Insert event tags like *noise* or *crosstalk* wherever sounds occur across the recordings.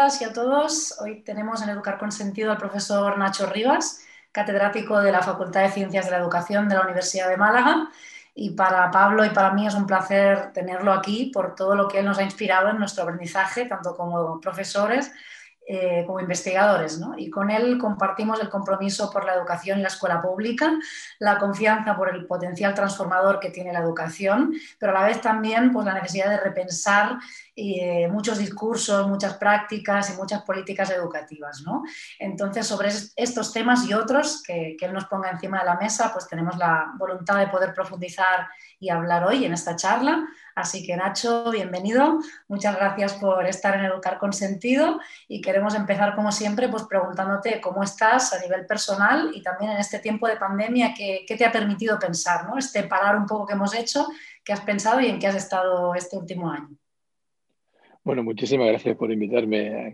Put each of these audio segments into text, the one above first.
todas y a todos. Hoy tenemos en Educar con Sentido al profesor Nacho Rivas, catedrático de la Facultad de Ciencias de la Educación de la Universidad de Málaga. Y para Pablo y para mí es un placer tenerlo aquí por todo lo que él nos ha inspirado en nuestro aprendizaje, tanto como profesores eh, como investigadores. ¿no? Y con él compartimos el compromiso por la educación y la escuela pública, la confianza por el potencial transformador que tiene la educación, pero a la vez también pues, la necesidad de repensar eh, muchos discursos, muchas prácticas y muchas políticas educativas. ¿no? Entonces, sobre estos temas y otros que, que él nos ponga encima de la mesa, pues tenemos la voluntad de poder profundizar y hablar hoy en esta charla. Así que Nacho, bienvenido. Muchas gracias por estar en Educar con Sentido y queremos empezar como siempre pues preguntándote cómo estás a nivel personal y también en este tiempo de pandemia, qué, te ha permitido pensar, ¿no? Este parar un poco que hemos hecho, qué has pensado y en qué has estado este último año. Bueno, muchísimas gracias por invitarme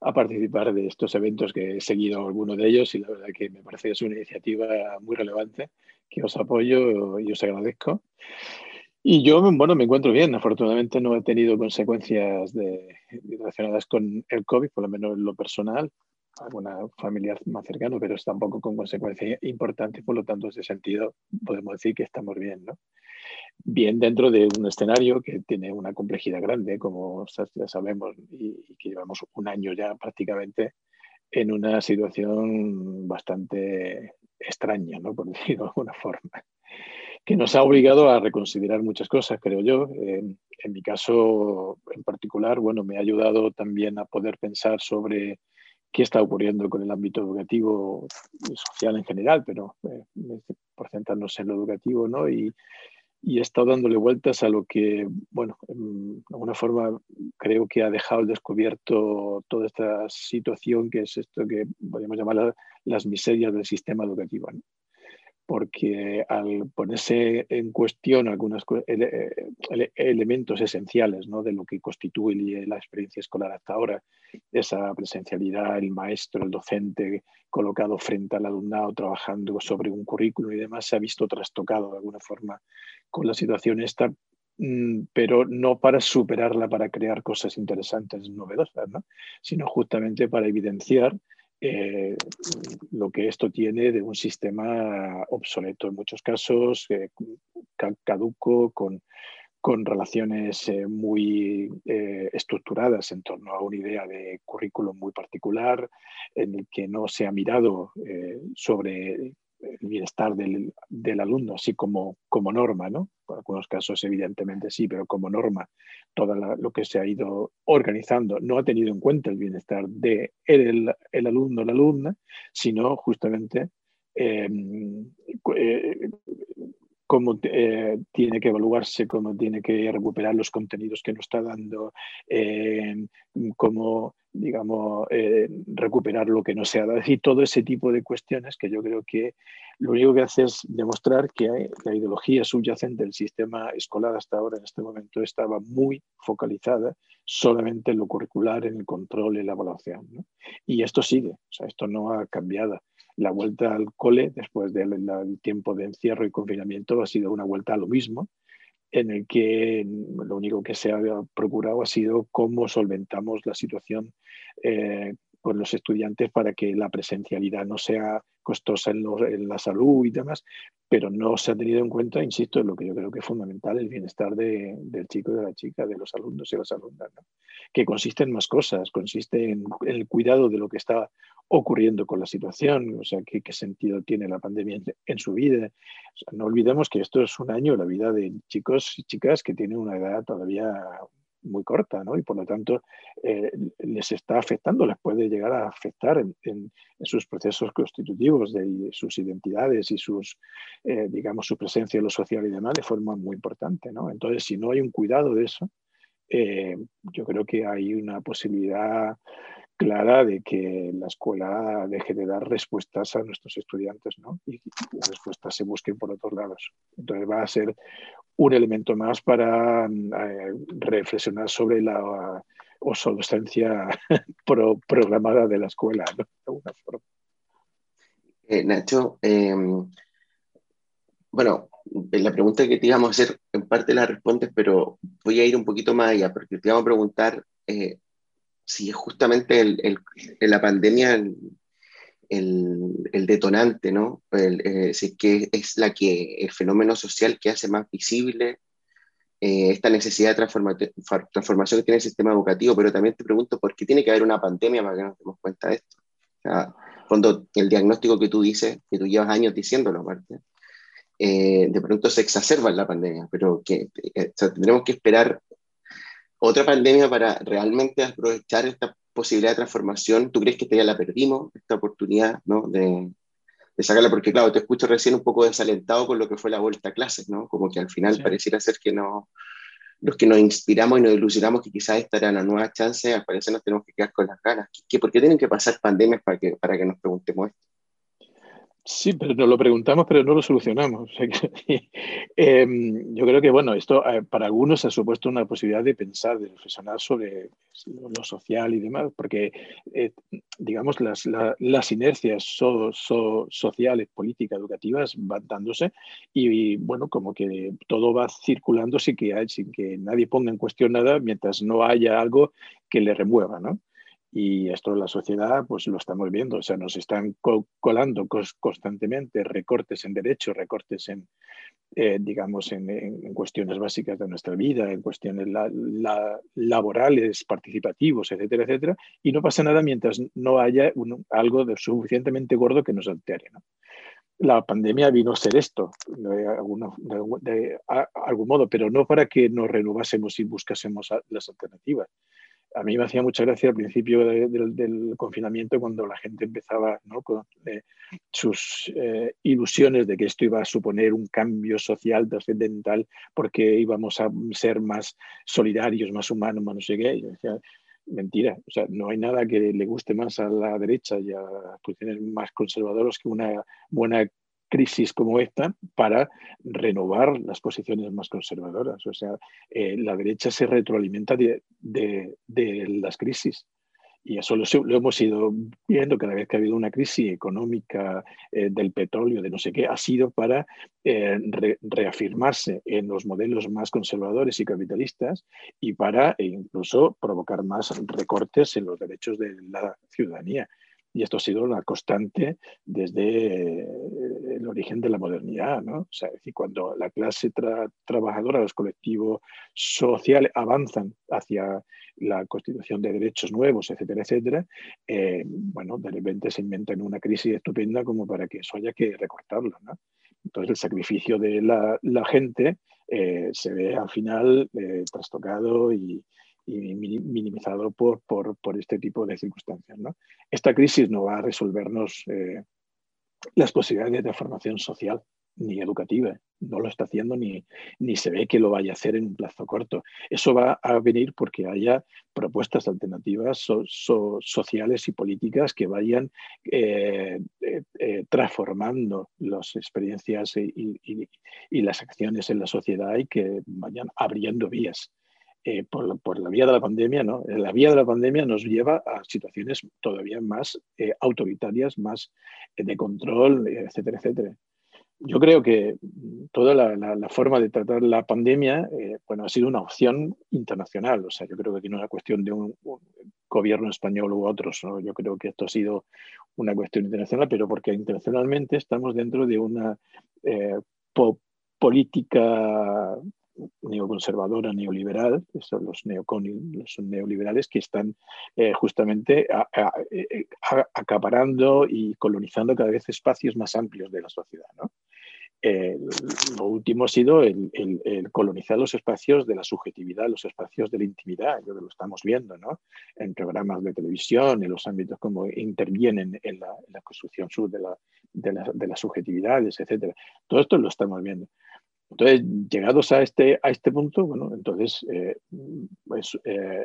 a, participar de estos eventos que he seguido algunos de ellos y la verdad que me parece que es una iniciativa muy relevante que os apoyo y os agradezco. Y yo, bueno, me encuentro bien. Afortunadamente no he tenido consecuencias relacionadas con el COVID, por lo menos en lo personal. Alguna familiar más cercano, pero tampoco con consecuencias importantes. Por lo tanto, en ese sentido, podemos decir que estamos bien, ¿no? Bien dentro de un escenario que tiene una complejidad grande, como ya sabemos, y que llevamos un año ya prácticamente en una situación bastante extraña, ¿no? por *laughs* decirlo de alguna forma que nos ha obligado a reconsiderar muchas cosas, creo yo. en mi caso en particular, bueno, me ha ayudado también a poder pensar sobre qué está ocurriendo con el ámbito educativo y social en general, pero eh, por centrarnos en lo educativo, ¿no? Y, y he estado dándole vueltas a lo que, bueno, de alguna forma creo que ha dejado al descubierto toda esta situación que es esto que podemos llamar las miserias del sistema educativo. Porque al ponerse en cuestión algunos elementos esenciales ¿no? de lo que constituye la experiencia escolar hasta ahora, esa presencialidad, el maestro, el docente colocado frente al alumnado trabajando sobre un currículo y demás, se ha visto trastocado de alguna forma con la situación esta, mm, pero no para superarla, para crear cosas interesantes, novedosas, ¿no? sino justamente para evidenciar eh, lo que esto tiene de un sistema obsoleto en muchos casos, eh, caduco, con, con relaciones eh, muy estructuradas en torno a una idea de currículum muy particular, en el que no se ha mirado sobre el bienestar del, del, alumno, así como, como norma, ¿no? En algunos casos, evidentemente sí, pero como norma, todo lo que se ha ido organizando no ha tenido en cuenta el bienestar de el, el alumno o la alumna, sino justamente eh, eh, cómo eh, tiene que evaluarse, cómo tiene que recuperar los contenidos que nos está dando, cómo digamos, eh, recuperar lo que no se ha dado. Y todo ese tipo de cuestiones que yo creo que lo único que hace es demostrar que la ideología subyacente del sistema escolar hasta ahora, en este momento, estaba muy focalizada solamente en lo curricular, en el control y la evaluación. Y esto sigue, o sea, esto no ha cambiado. La vuelta al cole, después del tiempo de encierro y confinamiento, ha sido una vuelta a lo mismo, en el que lo único que se ha procurado ha sido cómo solventamos la situación eh, con los estudiantes para que la presencialidad no sea costosa en, la salud y demás, pero no se ha tenido en cuenta, insisto, en lo que yo creo que es fundamental, el bienestar del chico y de la chica, de los alumnos y las alumnas, que consiste en más cosas, consiste en, el cuidado de lo que está ocurriendo con la situación, o sea, qué, qué sentido tiene la pandemia en, su vida. no olvidemos que esto es un año, la vida de chicos y chicas que tienen una edad todavía muy corta, ¿no? Y por lo tanto eh, les está afectando, les puede llegar a afectar en, sus procesos constitutivos de sus identidades y sus, eh, digamos, su presencia en lo social y demás de forma muy importante, ¿no? Entonces, si no hay un cuidado de eso, eh, yo creo que hay una posibilidad clara de que la escuela deje de dar respuestas a nuestros estudiantes ¿no? y las respuestas se busquen por otros lados. Entonces va a ser un elemento más para eh, reflexionar sobre la obsolescencia *laughs* programada de la escuela, ¿no? de alguna forma. Eh, Nacho, em, bueno, la pregunta que te íbamos a hacer, en parte la respondes, pero voy a ir un poquito más allá, porque te íbamos a preguntar eh, si justamente el, la pandemia el, detonante, ¿no? Eh, si que es la que, el fenómeno social que hace más visible eh, esta necesidad de transformación que tiene el sistema educativo, pero también te pregunto por qué tiene que haber una pandemia para que nos demos cuenta de esto. cuando el diagnóstico que tú dices, que tú llevas años diciéndolo, aparte, eh, de pronto se exacerba en la pandemia, pero que tendremos que esperar otra pandemia para realmente aprovechar esta posibilidad de transformación. ¿Tú crees que esta ya la perdimos, esta oportunidad ¿no? de, de sacarla? Porque claro, te escucho recién un poco desalentado con lo que fue la vuelta a clases, ¿no? Como que al final pareciera ser que no, los que nos inspiramos y nos ilusionamos que quizás esta era una nueva chance, al parecer nos tenemos que quedar con las ganas. ¿Qué, ¿Por qué tienen que pasar pandemias para que, para que nos preguntemos esto? Sí, pero nos lo preguntamos, pero no lo solucionamos. *laughs* Em, yo creo que, bueno, esto eh, para algunos ha supuesto una posibilidad de pensar, de reflexionar sobre lo social y demás, porque, eh, digamos, las, las inercias sociales, políticas, educativas van dándose y, bueno, como que todo va circulando sin que, sin que nadie ponga en cuestión nada mientras no haya algo que le remueva, ¿no? Y esto en la sociedad, pues lo estamos viendo, o sea, nos están colando constantemente recortes en derechos, recortes en, eh, digamos, en, cuestiones básicas de nuestra vida, en cuestiones laborales, participativos, etcétera, etcétera, y no pasa nada mientras no haya algo de suficientemente gordo que nos altere. La pandemia vino a ser esto, de, de algún modo, pero no para que nos renovásemos y buscásemos las alternativas, a mí me hacía mucha gracia al principio del confinamiento cuando la gente empezaba con eh, sus eh, ilusiones de que esto iba a suponer un cambio social trascendental porque íbamos a ser más solidarios, más humanos, más no sé qué. yo decía, mentira, o sea, no hay nada que le guste más a la derecha y a las posiciones más conservadoras que una buena crisis como esta para renovar las posiciones más conservadoras. O sea, eh, la derecha se retroalimenta de, las crisis. Y eso lo, hemos ido viendo cada vez que ha habido una crisis económica eh, del petróleo, de no sé qué, ha sido para eh, reafirmarse en los modelos más conservadores y capitalistas y para incluso provocar más recortes en los derechos de la ciudadanía. Y esto ha sido una constante desde eh, el origen de la modernidad. ¿no? O sea, es decir, cuando la clase trabajadora, los colectivos sociales avanzan hacia la constitución de derechos nuevos, etcétera, etcétera, eh, bueno, de repente se inventan una crisis estupenda como para que eso haya que recortarlo. ¿no? Entonces el sacrificio de la, gente eh, se ve al final trastocado y, y minimizado por, por, por, este tipo de circunstancias. Esta crisis no va a resolvernos eh, las posibilidades de transformación social ni educativa. No lo está haciendo ni, ni se ve que lo vaya a hacer en un plazo corto. Eso va a venir porque haya propuestas alternativas sociales y políticas que vayan eh, eh, transformando las experiencias y, las acciones en la sociedad y que vayan abriendo vías. Eh, por, la vía de la pandemia, ¿no? La vía de la pandemia nos lleva a situaciones todavía más eh, autoritarias, más eh, de control, etcétera, etcétera. Yo creo que toda la, forma de tratar la pandemia bueno, ha sido una opción internacional. O sea, yo creo que aquí no es una cuestión de un, gobierno español u otros. Yo creo que esto ha sido una cuestión internacional, pero porque internacionalmente estamos dentro de una política neoconservadora, neoliberal, son los, neoliberales que están eh, justamente eh, acaparando y colonizando cada vez espacios más amplios de la sociedad. lo último ha sido el, colonizar los espacios de la subjetividad, los espacios de la intimidad, yo lo estamos viendo ¿no? en programas de televisión, en los ámbitos como intervienen en la, construcción sur de, la, de, las subjetividades, etc. Todo esto lo estamos viendo. Entonces, llegados a este, a este punto, bueno, entonces eh, es eh,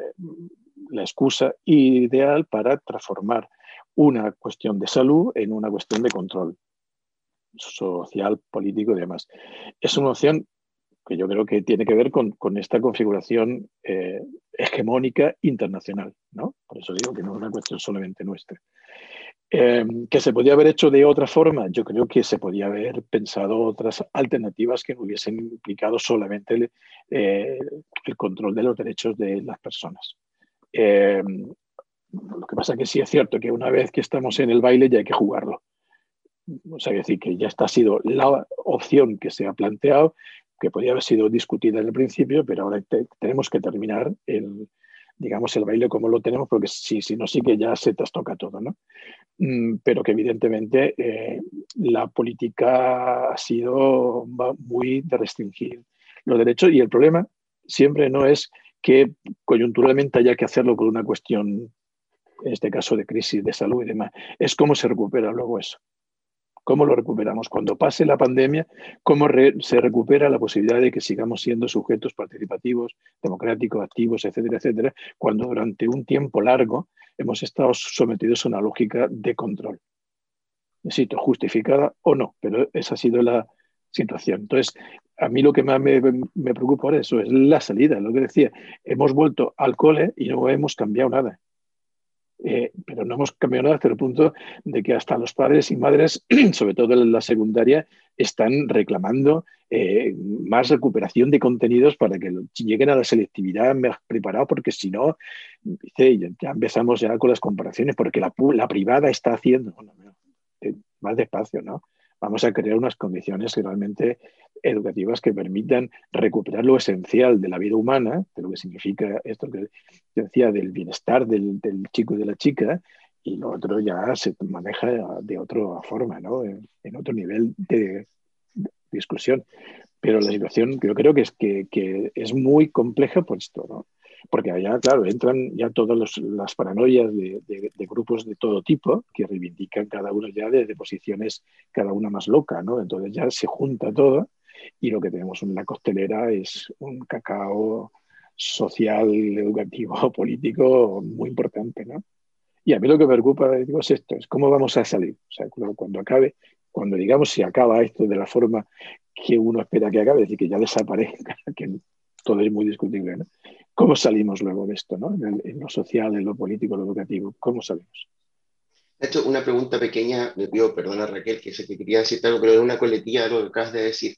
la excusa ideal para transformar una cuestión de salud en una cuestión de control social, político y demás. Es una opción que yo creo que tiene que ver con, con esta configuración eh, hegemónica internacional, ¿no? Por eso digo que no es una cuestión solamente nuestra. Em, ¿Que se podía haber hecho de otra forma? Yo creo que se podía haber pensado otras alternativas que no hubiesen implicado solamente el, eh, control de los derechos de las personas. Em, pasa que sí es cierto que una vez que estamos en el baile ya hay que jugarlo. O sea, decir que ya está ha sido la opción que se ha planteado, que podría haber sido discutida en el principio, pero ahora tenemos que terminar el, digamos, el baile como lo tenemos, porque si, si no, sí que ya se trastoca todo, ¿no? Mm, pero que evidentemente eh, la política ha sido muy de restringir los derechos y el problema siempre no es que coyunturalmente haya que hacerlo por una cuestión, en este caso de crisis de salud y demás, es cómo se recupera luego eso. ¿Cómo lo recuperamos? Cuando pase la pandemia, ¿cómo se recupera la posibilidad de que sigamos siendo sujetos participativos, democráticos, activos, etcétera, etcétera, cuando durante un tiempo largo hemos estado sometidos a una lógica de control? Necesito justificada o no, pero esa ha sido la situación. Entonces, a mí lo que más me, preocupa por eso es la salida, lo que decía. Hemos vuelto al cole y no hemos cambiado nada. Eh, pero no hemos cambiado hasta el punto de que hasta los padres y madres, *clears throat* sobre todo en la secundaria, están reclamando eh, más recuperación de contenidos para que lleguen a la selectividad preparados, porque si no, ya empezamos ya con las comparaciones, porque la, la privada está haciendo, eh, más despacio, ¿no? Vamos a crear unas condiciones realmente educativas que permitan recuperar lo esencial de la vida humana, de lo que significa esto que decía del bienestar del, chico y de la chica, y lo otro ya se maneja de otra forma, ¿no? en, otro nivel de, discusión. Pero la situación yo creo que es, que, es muy compleja por esto, ¿no? Porque allá, claro, entran ya todas las paranoias de, de, grupos de todo tipo que reivindican cada uno ya desde posiciones, cada una más loca, ¿no? Entonces ya se junta todo y lo que tenemos en la costelera es un cacao social, educativo, *laughs* político muy importante, ¿no? Y a mí lo que me preocupa digo, es esto, es cómo vamos a salir. O sea, cuando acabe, cuando digamos si acaba esto de la forma que uno espera que acabe, es decir, que ya desaparezca, *laughs* que todo es muy discutible, ¿no? ¿Cómo salimos luego de esto, ¿no? En, lo social, en lo político, en lo educativo, ¿cómo salimos? De hecho, una pregunta pequeña, me pido perdona Raquel, que sé que quería decirte algo, pero de una coletilla de lo que acabas de decir.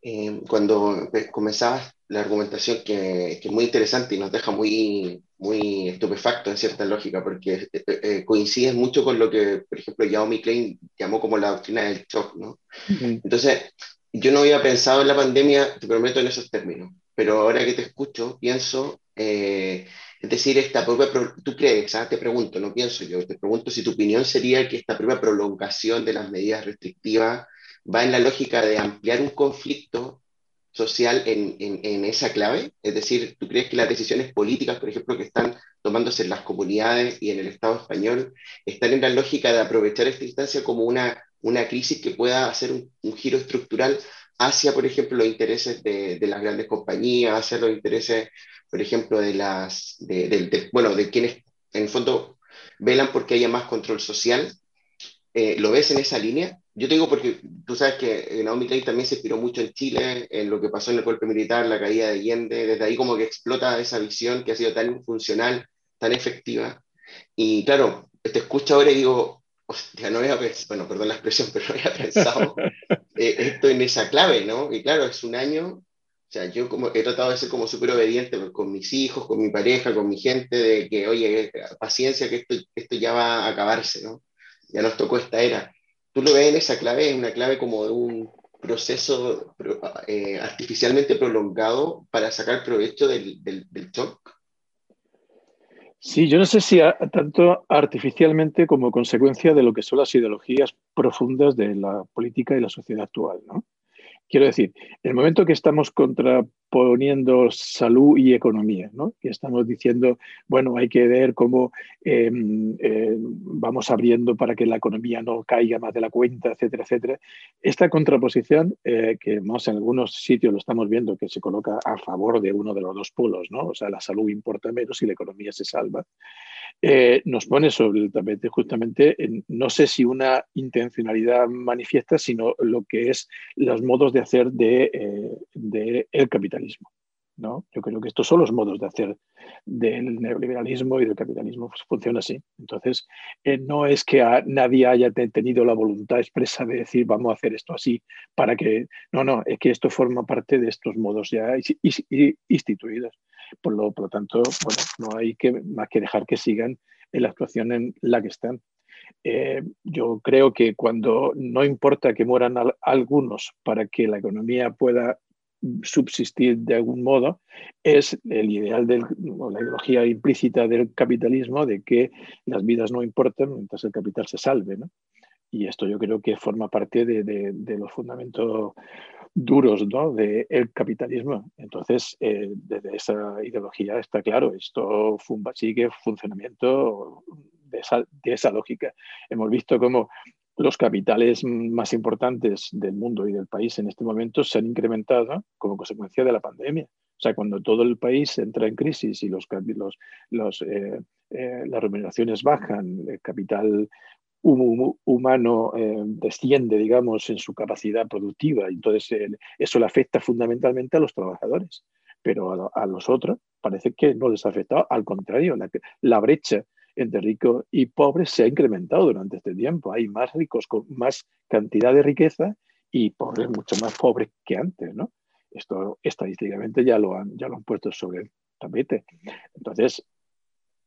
Eh, cuando comenzabas la argumentación que, es muy interesante y nos deja muy, muy estupefacto en cierta lógica, porque eh, eh, coincide mucho con lo que, por ejemplo, Jaume Klein llamó como la doctrina del shock, ¿no? Entonces, yo no había pensado en la pandemia, te prometo, en esos términos, pero ahora que te escucho, pienso, es decir, esta propia, tú crees. Ah, te pregunto, no pienso yo, te pregunto si tu opinión sería que esta propia prolongación de las medidas restrictivas va en la lógica de ampliar un conflicto social en, en, esa clave? Es decir, ¿tú crees que las decisiones políticas, por ejemplo, que están tomándose en las comunidades y en el Estado español, están en la lógica de aprovechar esta instancia como una, una crisis que pueda hacer un, giro estructural hacia, por ejemplo, los intereses de, de, las grandes compañías, hacia los intereses, por ejemplo, de las, de, bueno, de quienes en el fondo velan porque haya más control social? Eh, ¿Lo ves en esa línea? Yo tengo porque tú sabes que Naomi Klein también se inspiró mucho en Chile, en lo que pasó en el golpe militar, la caída de Allende, desde ahí como que explota esa visión que ha sido tan funcional, tan efectiva. Y claro, te escucho ahora y digo, hostia, no había pensado, bueno, perdón la expresión, *laughs* pero no había pensado eh, esto en esa clave, ¿no? Y claro, es un año, o sea, yo como he tratado de ser como súper obediente con mis hijos, con mi pareja, con mi gente, de que, oye, paciencia, que esto, esto ya va a acabarse, ¿no? Ya nos tocó esta era tú lo ves en esa clave, es una clave como de un proceso eh, artificialmente prolongado para sacar provecho del, del, shock. Sí, yo no sé si tanto artificialmente como consecuencia de lo que son las ideologías profundas de la política y la sociedad actual. ¿no? Quiero decir, el momento que estamos contra, poniendo salud y economía, ¿no? que estamos diciendo, bueno, hay que ver cómo em, em, vamos abriendo para que la economía no caiga más de la cuenta, etcétera, etcétera. Esta contraposición, eh, que más en algunos sitios lo estamos viendo, que se coloca a favor de uno de los dos polos, ¿no? o sea, la salud importa menos y la economía se salva, eh, nos pone sobre el tapete justamente, no sé si una intencionalidad manifiesta, sino lo que es los modos de hacer de, eh, el capitalismo. ¿No? Yo creo que estos son los modos de hacer del neoliberalismo y del capitalismo, funciona así. Entonces, eh, no es que nadie haya tenido la voluntad expresa de decir vamos a hacer esto así para que... No, no, es que esto forma parte de estos modos ya instituidos. Por lo, por lo tanto, bueno, no hay que, más que dejar que sigan en la actuación en la que están. Eh, yo creo que cuando no importa que mueran algunos para que la economía pueda subsistir de algún modo, es el ideal de la ideología implícita del capitalismo de que las vidas no importan mientras el capital se salve. Y esto yo creo que forma parte de, los fundamentos duros ¿no? del capitalismo. Entonces, eh, desde esa ideología está claro, esto sigue funcionamiento de esa, de esa lógica. Hemos visto cómo los capitales más importantes del mundo y del país en este momento se han incrementado como consecuencia de la pandemia. O sea, cuando todo el país entra en crisis y eh, eh, las remuneraciones bajan, el capital humano eh, desciende, digamos, en su capacidad productiva, entonces eso le afecta fundamentalmente a los trabajadores, pero a, los otros parece que no les ha afectado, al contrario, la brecha entre ricos y pobres se ha incrementado durante este tiempo. Hay más ricos con más cantidad de riqueza y pobres mucho más pobres que antes, ¿no? Esto estadísticamente ya lo han, ya lo han puesto sobre el tapete. Entonces,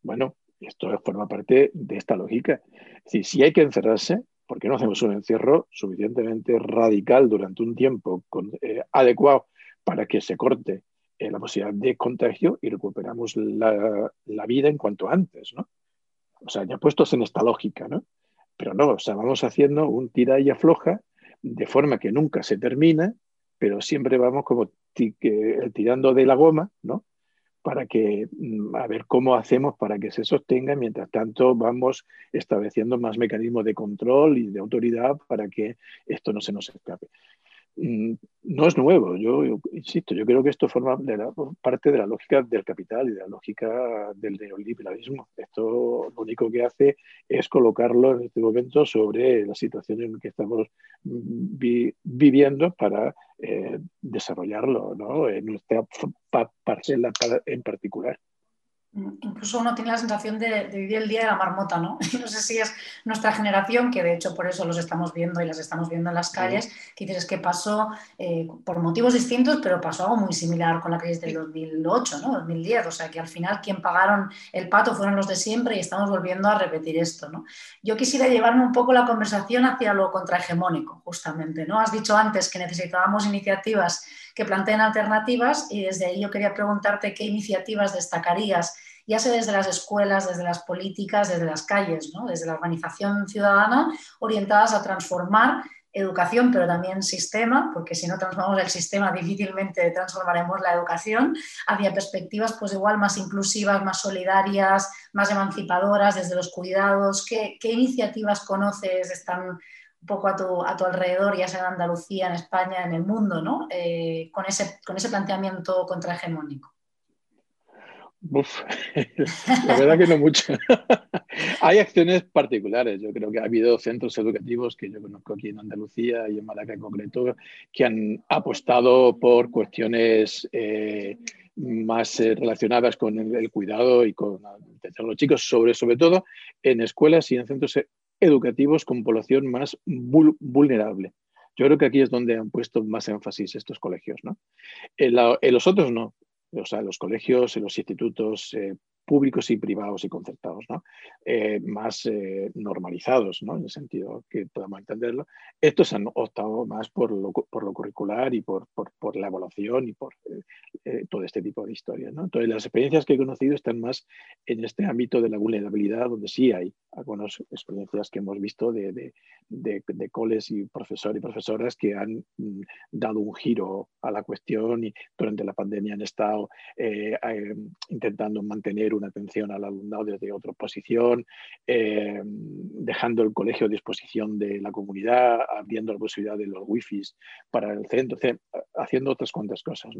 bueno, esto forma parte de esta lógica. Si hay que encerrarse, ¿por qué no hacemos un encierro suficientemente radical durante un tiempo eh, adecuado para que se corte eh, la posibilidad de contagio y recuperamos la, la, vida en cuanto antes, ¿no? O sea, ya puestos en esta lógica, ¿no? Pero no, o sea, vamos haciendo un tira y afloja de forma que nunca se termina, pero siempre vamos como tirando de la goma, ¿no? Para que, mm, a ver cómo hacemos para que se sostenga, mientras tanto vamos estableciendo más mecanismos de control y de autoridad para que esto no se nos escape. Mm, no es nuevo, yo, insisto, yo creo que esto forma parte de la lógica del capital y de la lógica del neoliberalismo. Esto lo único que hace es colocarlo en este momento sobre la situación en que estamos viviendo para eh, desarrollarlo ¿no? en nuestra parcela en particular. Incluso uno tiene la sensación de, vivir el día de la marmota, ¿no? *laughs* No sé si es nuestra generación, que de hecho por eso los estamos viendo y las estamos viendo en las calles, que dices que pasó eh, por motivos distintos, pero pasó algo muy similar con la crisis del 2008, ¿no? 2010, o sea que al final quien pagaron el pato fueron los de siempre y estamos volviendo a repetir esto, ¿no? Yo quisiera llevarme un poco la conversación hacia lo contrahegemónico, justamente, ¿no? Has dicho antes que necesitábamos iniciativas que planteen alternativas y desde ahí yo quería preguntarte qué iniciativas destacarías, ya sea desde las escuelas, desde las políticas, desde las calles, ¿no? desde la organización ciudadana, orientadas a transformar educación, pero también sistema, porque si no transformamos el sistema *laughs* difícilmente transformaremos la educación, hacia perspectivas pues igual más inclusivas, más solidarias, más emancipadoras, desde los cuidados. ¿Qué, qué iniciativas conoces? Están un poco a tu, a tu, alrededor, ya sea en Andalucía, en España, en el mundo, ¿no? Eh, con, ese, con ese planteamiento contrahegemónico. *laughs* La verdad que no mucho. *laughs* Hay acciones particulares. Yo creo que ha habido centros educativos que yo conozco aquí en Andalucía y en Malaca en concreto que han apostado por cuestiones eh, más eh, relacionadas con el, cuidado y con atención a los chicos, sobre, sobre todo en escuelas y en centros educativos con población más vulnerable. Yo creo que aquí es donde han puesto más énfasis estos colegios. ¿no? En, los otros no. O sea, los colegios, en los institutos eh, públicos y privados y concertados, ¿no? Eh, más eh, normalizados, ¿no? en el sentido que podamos entenderlo. Estos han optado más por lo, curricular y por, la evaluación y por eh, todo este tipo de historias. ¿no? Entonces, las experiencias que he conocido están más en este ámbito de la vulnerabilidad, donde sí hay algunas experiencias que hemos visto de, de, de, de coles y profesores y profesoras que han mm, dado un giro a la cuestión y durante la pandemia han estado intentando mantener una atención al alumnado desde otra posición, eh, dejando el colegio a disposición de la comunidad, abriendo la posibilidad de los wifis para el centro, haciendo otras cuantas cosas.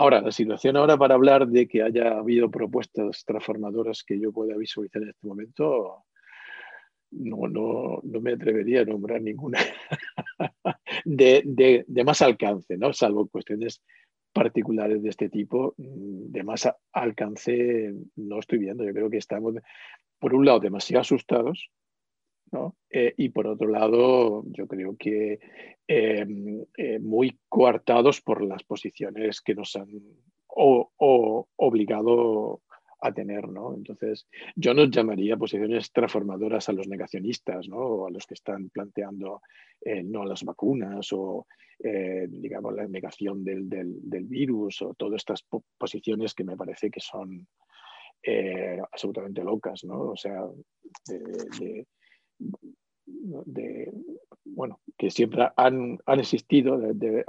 Ahora, la situación ahora para hablar de que haya habido propuestas transformadoras que yo pueda visualizar en este momento, no, no, no, me atrevería a nombrar ninguna *laughs* de, de, de, más alcance, ¿no? salvo cuestiones particulares de este tipo mm, de más alcance no estoy viendo. Yo creo que estamos, por un lado, demasiado asustados, Eh, y por otro lado, yo creo que em, eh, muy coartados por las posiciones que nos han o, obligado a tener, ¿no? Entonces, yo no llamaría posiciones transformadoras a los negacionistas, ¿no? O a los que están planteando eh, no las vacunas o, eh, digamos, la negación del, virus o todas estas posiciones que me parece que son eh, absolutamente locas, ¿no? O sea, de, bueno, que siempre han, existido de,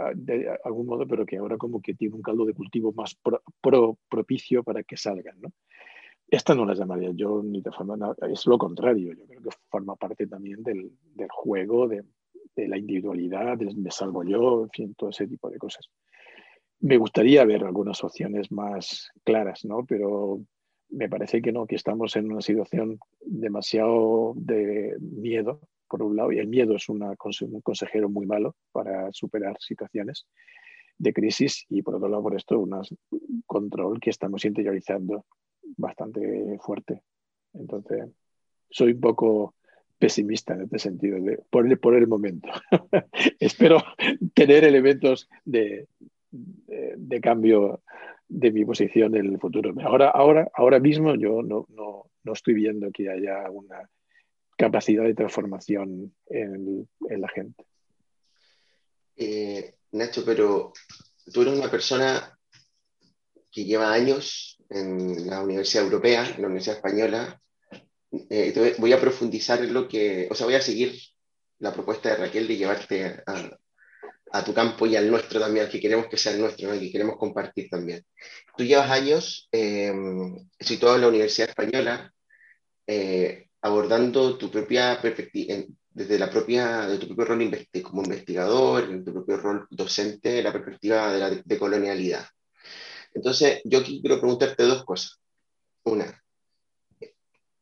algún modo, pero que ahora como que tiene un caldo de cultivo más propicio para que salgan, ¿no? Esta no la llamaría yo ni de forma, es lo contrario, yo creo que forma parte también del, juego, de, la individualidad, de me salvo yo, en fin, todo ese tipo de cosas. Me gustaría ver algunas opciones más claras, ¿no? Pero me parece que no, que estamos en una situación demasiado de miedo, por un lado, y el miedo es un consejero muy malo para superar situaciones de crisis, y por otro lado, por esto, un control que estamos interiorizando bastante fuerte. Entonces, soy un poco pesimista en este sentido, por, el, momento. *laughs* Espero tener elementos de, de, cambio de mi posición en el futuro. Ahora, ahora, ahora mismo yo no, no, no estoy viendo que haya una capacidad de transformación en, en la gente. Eh, Nacho, pero tú eres una persona que lleva años en la Universidad Europea, en la Universidad Española. Eh, voy a profundizar en lo que, o sea, voy a seguir la propuesta de Raquel de llevarte a, a tu campo y al nuestro también, al que queremos que sea el nuestro, ¿no? que queremos compartir también. Tú llevas años eh, situado en la Universidad Española, eh, abordando tu propia perspectiva, desde la propia, de tu propio rol como investigador, en tu propio rol docente, la perspectiva de la decolonialidad. Entonces, yo quiero preguntarte dos cosas. Una,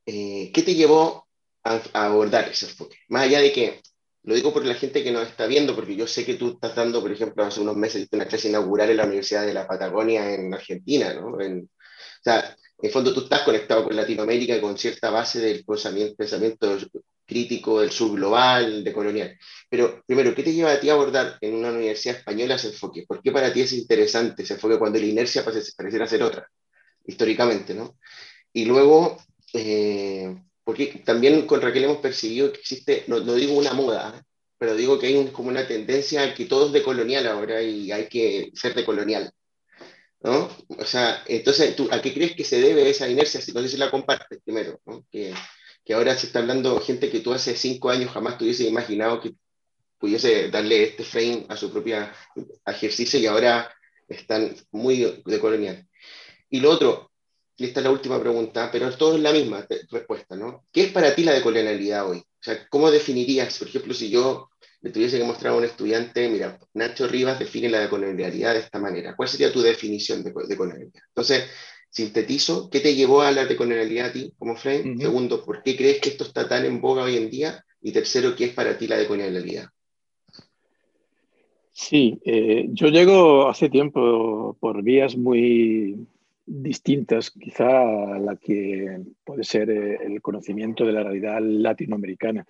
eh, ¿qué te llevó a, a, abordar ese enfoque? Más allá de que lo digo por la gente que nos está viendo, porque yo sé que tú estás dando, por ejemplo, hace unos meses una clase inaugural en la Universidad de la Patagonia en Argentina, ¿no? En, o sea, en el fondo tú estás conectado con Latinoamérica con cierta base del pensamiento, pensamiento crítico del subglobal, de colonial. Pero primero, ¿qué te lleva a ti a abordar en una universidad española ese enfoque? ¿Por qué para ti es interesante ese enfoque cuando la inercia pareciera ser otra, históricamente, ¿no? Y luego, eh, porque también con Raquel hemos percibido que existe, no, digo una moda, pero digo que hay como una tendencia que todo es decolonial ahora y hay que ser decolonial. ¿no? O sea, entonces, ¿tú, ¿a qué crees que se debe esa inercia? Si no sé si la compartes primero, ¿no? que, que, ahora se está hablando gente que tú hace cinco años jamás te hubiese imaginado que pudiese darle este frame a su propia ejercicio y ahora están muy decolonial. Y lo otro, y esta es la última pregunta, pero todo es la misma respuesta, ¿no? ¿Qué es para ti la decolonialidad hoy? O sea, ¿cómo definirías, por ejemplo, si yo le tuviese que mostrar a un estudiante, mira, Nacho Rivas define la decolonialidad de esta manera, ¿cuál sería tu definición de decolonialidad? Entonces, sintetizo, ¿qué te llevó a la decolonialidad a ti como frame? Segundo, ¿por qué crees que esto está tan en boga hoy en día? Y tercero, ¿qué es para ti la decolonialidad? Sí, eh, yo llego hace tiempo por vías muy distintas quizá a la que puede ser eh, el conocimiento de la realidad latinoamericana.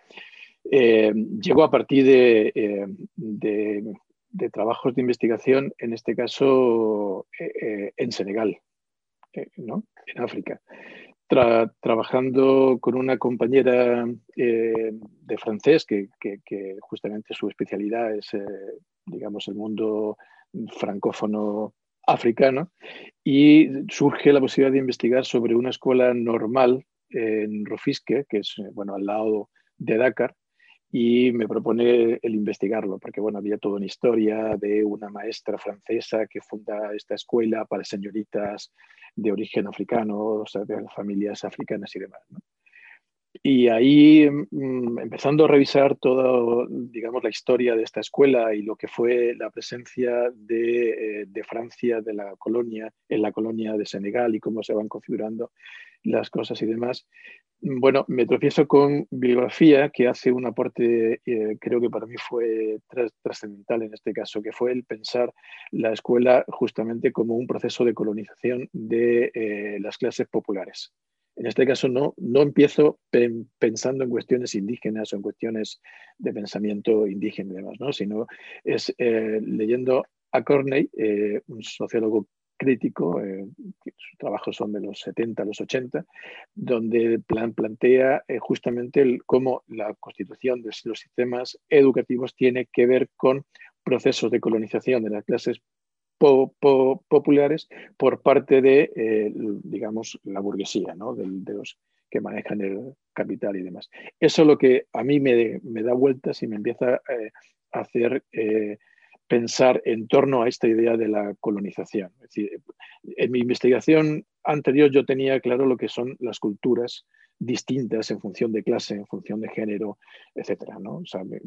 Eh, llegó a partir de, eh, de, trabajos de investigación, en este caso en Senegal, ¿no? en África, trabajando con una compañera de francés que, que, que, justamente su especialidad es, digamos, el mundo francófono africano y surge la posibilidad de investigar sobre una escuela normal en Rofisque, que es bueno, al lado de Dakar, y me propone el investigarlo, porque bueno, había toda una historia de una maestra francesa que funda esta escuela para señoritas de origen africano, o sea, de familias africanas y demás. Y ahí, mm, empezando a revisar toda, digamos, la historia de esta escuela y lo que fue la presencia de, eh, de, Francia, de la colonia, en la colonia de Senegal y cómo se van configurando las cosas y demás, mm, bueno, me tropiezo con bibliografía que hace un aporte, eh, creo que para mí fue trascendental en este caso, que fue el pensar la escuela justamente como un proceso de colonización de eh, las clases populares. En este caso no, no empiezo pensando en cuestiones indígenas o en cuestiones de pensamiento indígena y demás, ¿no? sino es eh, leyendo a Corney, eh, un sociólogo crítico, eh, sus trabajos son de los 70 a los 80, donde plan, plantea justamente cómo la constitución de los sistemas educativos tiene que ver con procesos de colonización de las clases populares por parte de, eh, digamos, la burguesía, ¿no? de, los que manejan el capital y demás. Eso es lo que a mí me, da vueltas y me empieza a hacer pensar en torno a esta idea de la colonización. Es decir, en mi investigación anterior yo tenía claro lo que son las culturas distintas en función de clase, en función de género, etcétera. ¿no?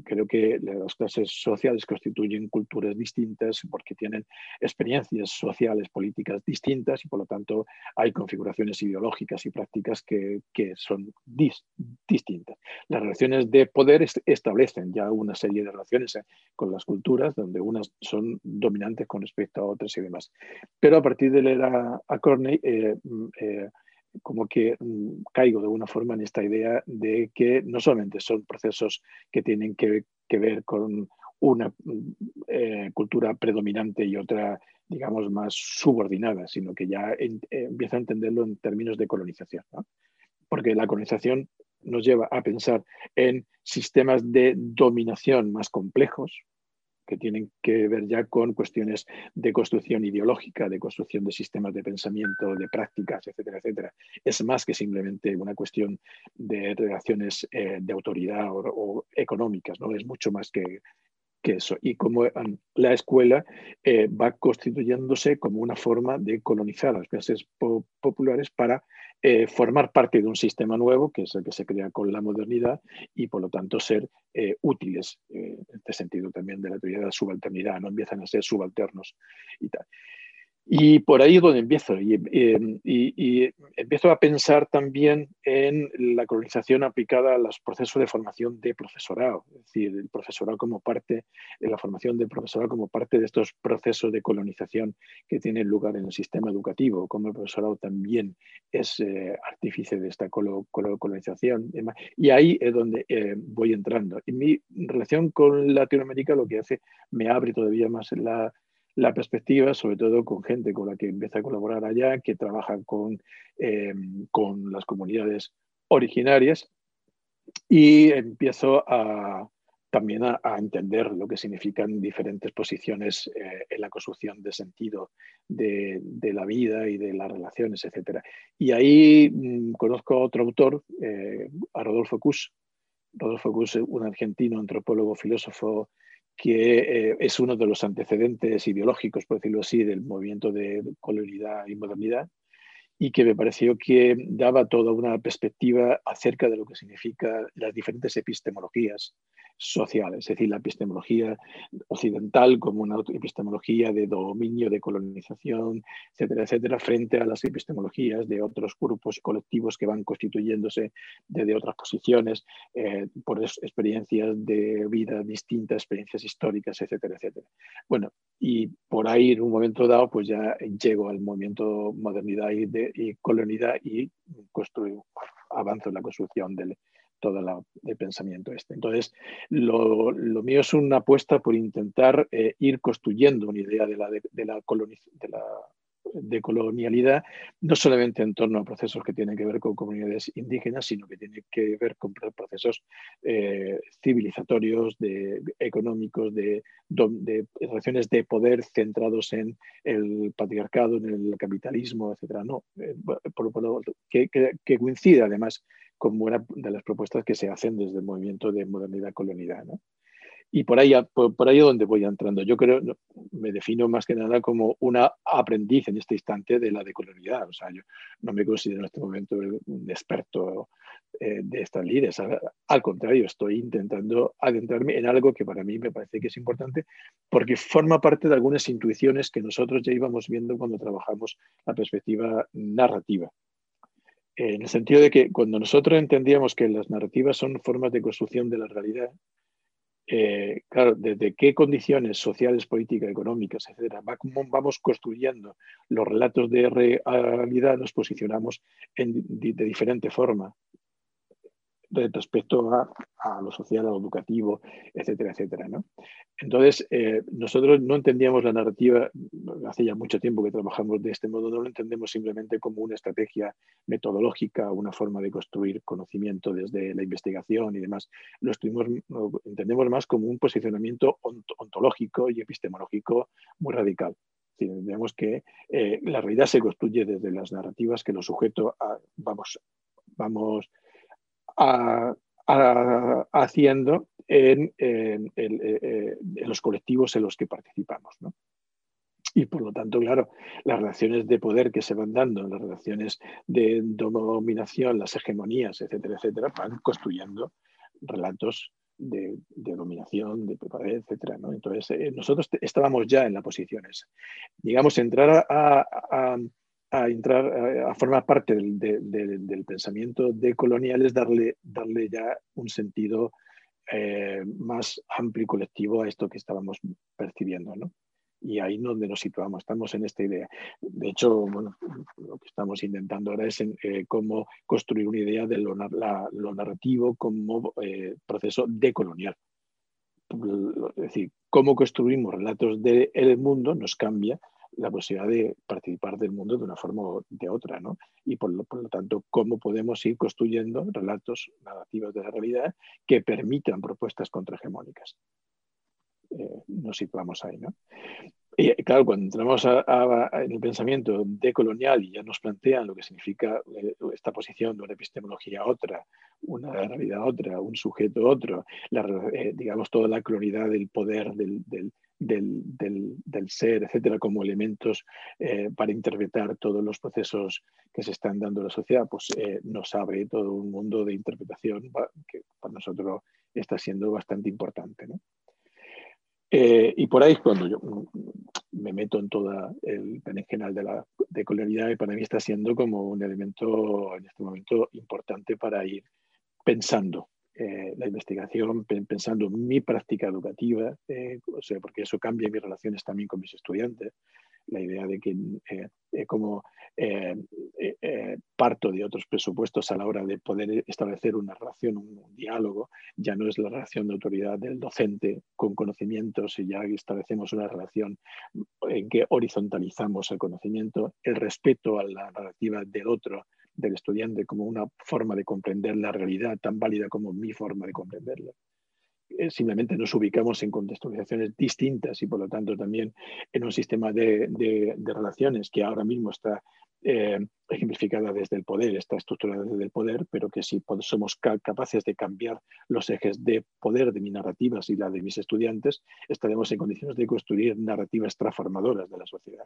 creo que las clases sociales constituyen culturas distintas porque tienen experiencias sociales, políticas distintas y por lo tanto hay configuraciones ideológicas y prácticas que, son distintas. Las relaciones de poder establecen ya una serie de relaciones eh, con las culturas donde unas son dominantes con respecto a otras y demás. Pero a partir de la era a Corney, eh, mm, eh, como que mm, caigo de alguna forma en esta idea de que no solamente son procesos que tienen que, ver con una mm, eh, cultura predominante y otra, digamos, más subordinada, sino que ya eh, empieza a entenderlo en términos de colonización. Porque la colonización nos lleva a pensar en sistemas de dominación más complejos, que tienen que ver ya con cuestiones de construcción ideológica, de construcción de sistemas de pensamiento, de prácticas, etcétera, etcétera. Es más que simplemente una cuestión de relaciones eh, de autoridad o, económicas, ¿no? Es mucho más que, que eso. Y como la escuela eh, va constituyéndose como una forma de colonizar las clases populares para eh, formar parte de un sistema nuevo, que es el que se crea con la modernidad, y por lo tanto ser eh, útiles, en este sentido también de la teoría de la subalternidad, no empiezan a ser subalternos y tal. Y por ahí es donde empiezo. Y, empiezo a pensar también en la colonización aplicada a los procesos de formación de profesorado. Es decir, el profesorado como parte, de la formación de profesorado como parte de estos procesos de colonización que tienen lugar en el sistema educativo, como el profesorado también es eh, artífice de esta colonización. Y ahí es donde eh, voy entrando. Y mi relación con Latinoamérica lo que hace, me abre todavía más la la perspectiva, sobre todo con gente con la que empieza a colaborar allá, que trabaja con, eh, con las comunidades originarias y empiezo a, también a, entender lo que significan diferentes posiciones eh, en la construcción de sentido de, la vida y de las relaciones, etc. Y ahí mm, conozco a otro autor, eh, a Rodolfo Kuss. Rodolfo Kuss, un argentino antropólogo, filósofo que eh, es uno de los antecedentes ideológicos, por decirlo así, del movimiento de colonialidad y modernidad, y que me pareció que daba toda una perspectiva acerca de lo que significa las diferentes epistemologías sociales, es decir, la epistemología occidental como una epistemología de dominio, de colonización, etcétera, etcétera, frente a las epistemologías de otros grupos colectivos que van constituyéndose desde otras posiciones eh, por experiencias de vida distintas, experiencias históricas, etcétera, etcétera. Bueno, y por ahí en un momento dado, pues ya llego al movimiento modernidad y, de, y colonidad y construyo, avanzo en la construcción del, todo el pensamiento este. Entonces, lo, mío es una apuesta por intentar eh, ir construyendo una idea de la, de, la, la de colonialidad, no solamente en torno a procesos que tienen que ver con comunidades indígenas, sino que tiene que ver con procesos eh, civilizatorios, de, económicos, de, relaciones de poder centrados en el patriarcado, en el capitalismo, etc. No, eh, que, que, coincide además con una de las propuestas que se hacen desde el movimiento de modernidad colonial. Y por ahí, por, ahí es donde voy entrando. Yo creo, me defino más que nada como una aprendiz en este instante de la decolonialidad. O sea, yo no me considero en este momento un experto eh, de estas líderes. Al contrario, estoy intentando adentrarme en algo que para mí me parece que es importante porque forma parte de algunas intuiciones que nosotros ya íbamos viendo cuando trabajamos la perspectiva narrativa. En el sentido de que cuando nosotros entendíamos que las narrativas son formas de construcción de la realidad, eh, claro, desde qué condiciones sociales, políticas, económicas, etcétera, vamos construyendo los relatos de realidad, nos posicionamos de, diferente forma. Respecto a, lo social, a lo educativo, etcétera, etcétera. Entonces, eh, nosotros no entendíamos la narrativa, hace ya mucho tiempo que trabajamos de este modo, no lo entendemos simplemente como una estrategia metodológica, una forma de construir conocimiento desde la investigación y demás. Lo, entendemos más como un posicionamiento ontológico y epistemológico muy radical. Entendemos que eh, la realidad se construye desde las narrativas que los sujetos vamos, vamos haciendo en, los colectivos en los que participamos. Y por lo tanto, claro, las relaciones de poder que se van dando, las relaciones de dominación, las hegemonías, etcétera, etcétera, van construyendo relatos de, dominación, de poder, etcétera. Entonces, eh, nosotros estábamos ya en las posiciones. Digamos, entrar a entrar, a, formar parte del, pensamiento de colonial es darle, darle ya un sentido eh, más amplio y colectivo a esto que estábamos percibiendo. ¿no? Y ahí es donde nos situamos, estamos en esta idea. De hecho, bueno, lo que estamos intentando ahora es eh, cómo construir una idea de lo, narrativo como eh, proceso decolonial. Es decir, cómo construimos relatos del mundo nos cambia la posibilidad de participar del mundo de una forma o de otra, ¿no? Y por lo, por lo tanto, cómo podemos ir construyendo relatos narrativos de la realidad que permitan propuestas contrahegemónicas. Eh, nos situamos ahí, ¿no? Y claro, cuando entramos en el pensamiento decolonial y ya nos plantean lo que significa eh, esta posición de una epistemología otra, una realidad otra, un sujeto otro, eh, digamos toda la clonidad del poder del, del, ser, etcétera, como elementos eh, para interpretar todos los procesos que se están dando en la sociedad, pues eh, nos abre todo un mundo de interpretación que para nosotros está siendo bastante importante. Eh, y por ahí es cuando yo me meto en todo el general de la de colonialidad y para mí está siendo como un elemento en este momento importante para ir pensando eh, la investigación pensando en mi práctica educativa, eh, o sea, porque eso cambia mis relaciones también con mis estudiantes. La idea de que eh, como parto de otros presupuestos a la hora de poder establecer una relación, un, diálogo, ya no es la relación de autoridad del docente con conocimientos y ya establecemos una relación en que horizontalizamos el conocimiento, el respeto a la narrativa del otro del estudiante como una forma de comprender la realidad tan válida como mi forma de comprenderla. Eh, simplemente nos ubicamos en contextualizaciones distintas y por lo tanto también en un sistema de, relaciones que ahora mismo está eh, ejemplificada desde el poder, está estructurada desde el poder, pero que si somos capaces de cambiar los ejes de poder de mis narrativas y la de mis estudiantes, estaremos en condiciones de construir narrativas transformadoras de la sociedad.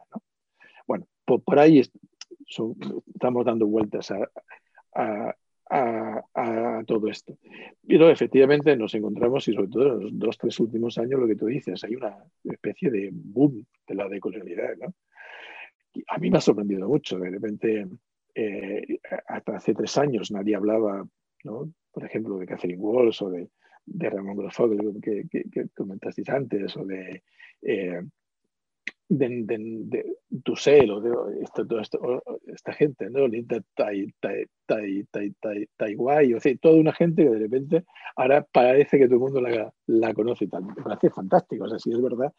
Bueno, por, ahí estamos dando vueltas a, todo esto. Pero efectivamente nos encontramos, y sobre todo en los dos, tres últimos años, lo que tú dices, hay una especie de boom de la decolonialidad. ¿no? A mí me ha sorprendido mucho. De repente, eh, hasta hace tres años nadie hablaba, ¿no? por ejemplo, de Catherine Walsh o de, de Ramón Grosfoguel, que, que, comentaste antes, o de eh, de, de, de Dussel o de esta, toda esta, esta, gente, ¿no? Linda Tai, Tai, Tai, Tai, Tai, Tai o sea, toda una gente que de repente ahora parece que todo el mundo la, la conoce. Tal. Me parece fantástico, o sea, sí es verdad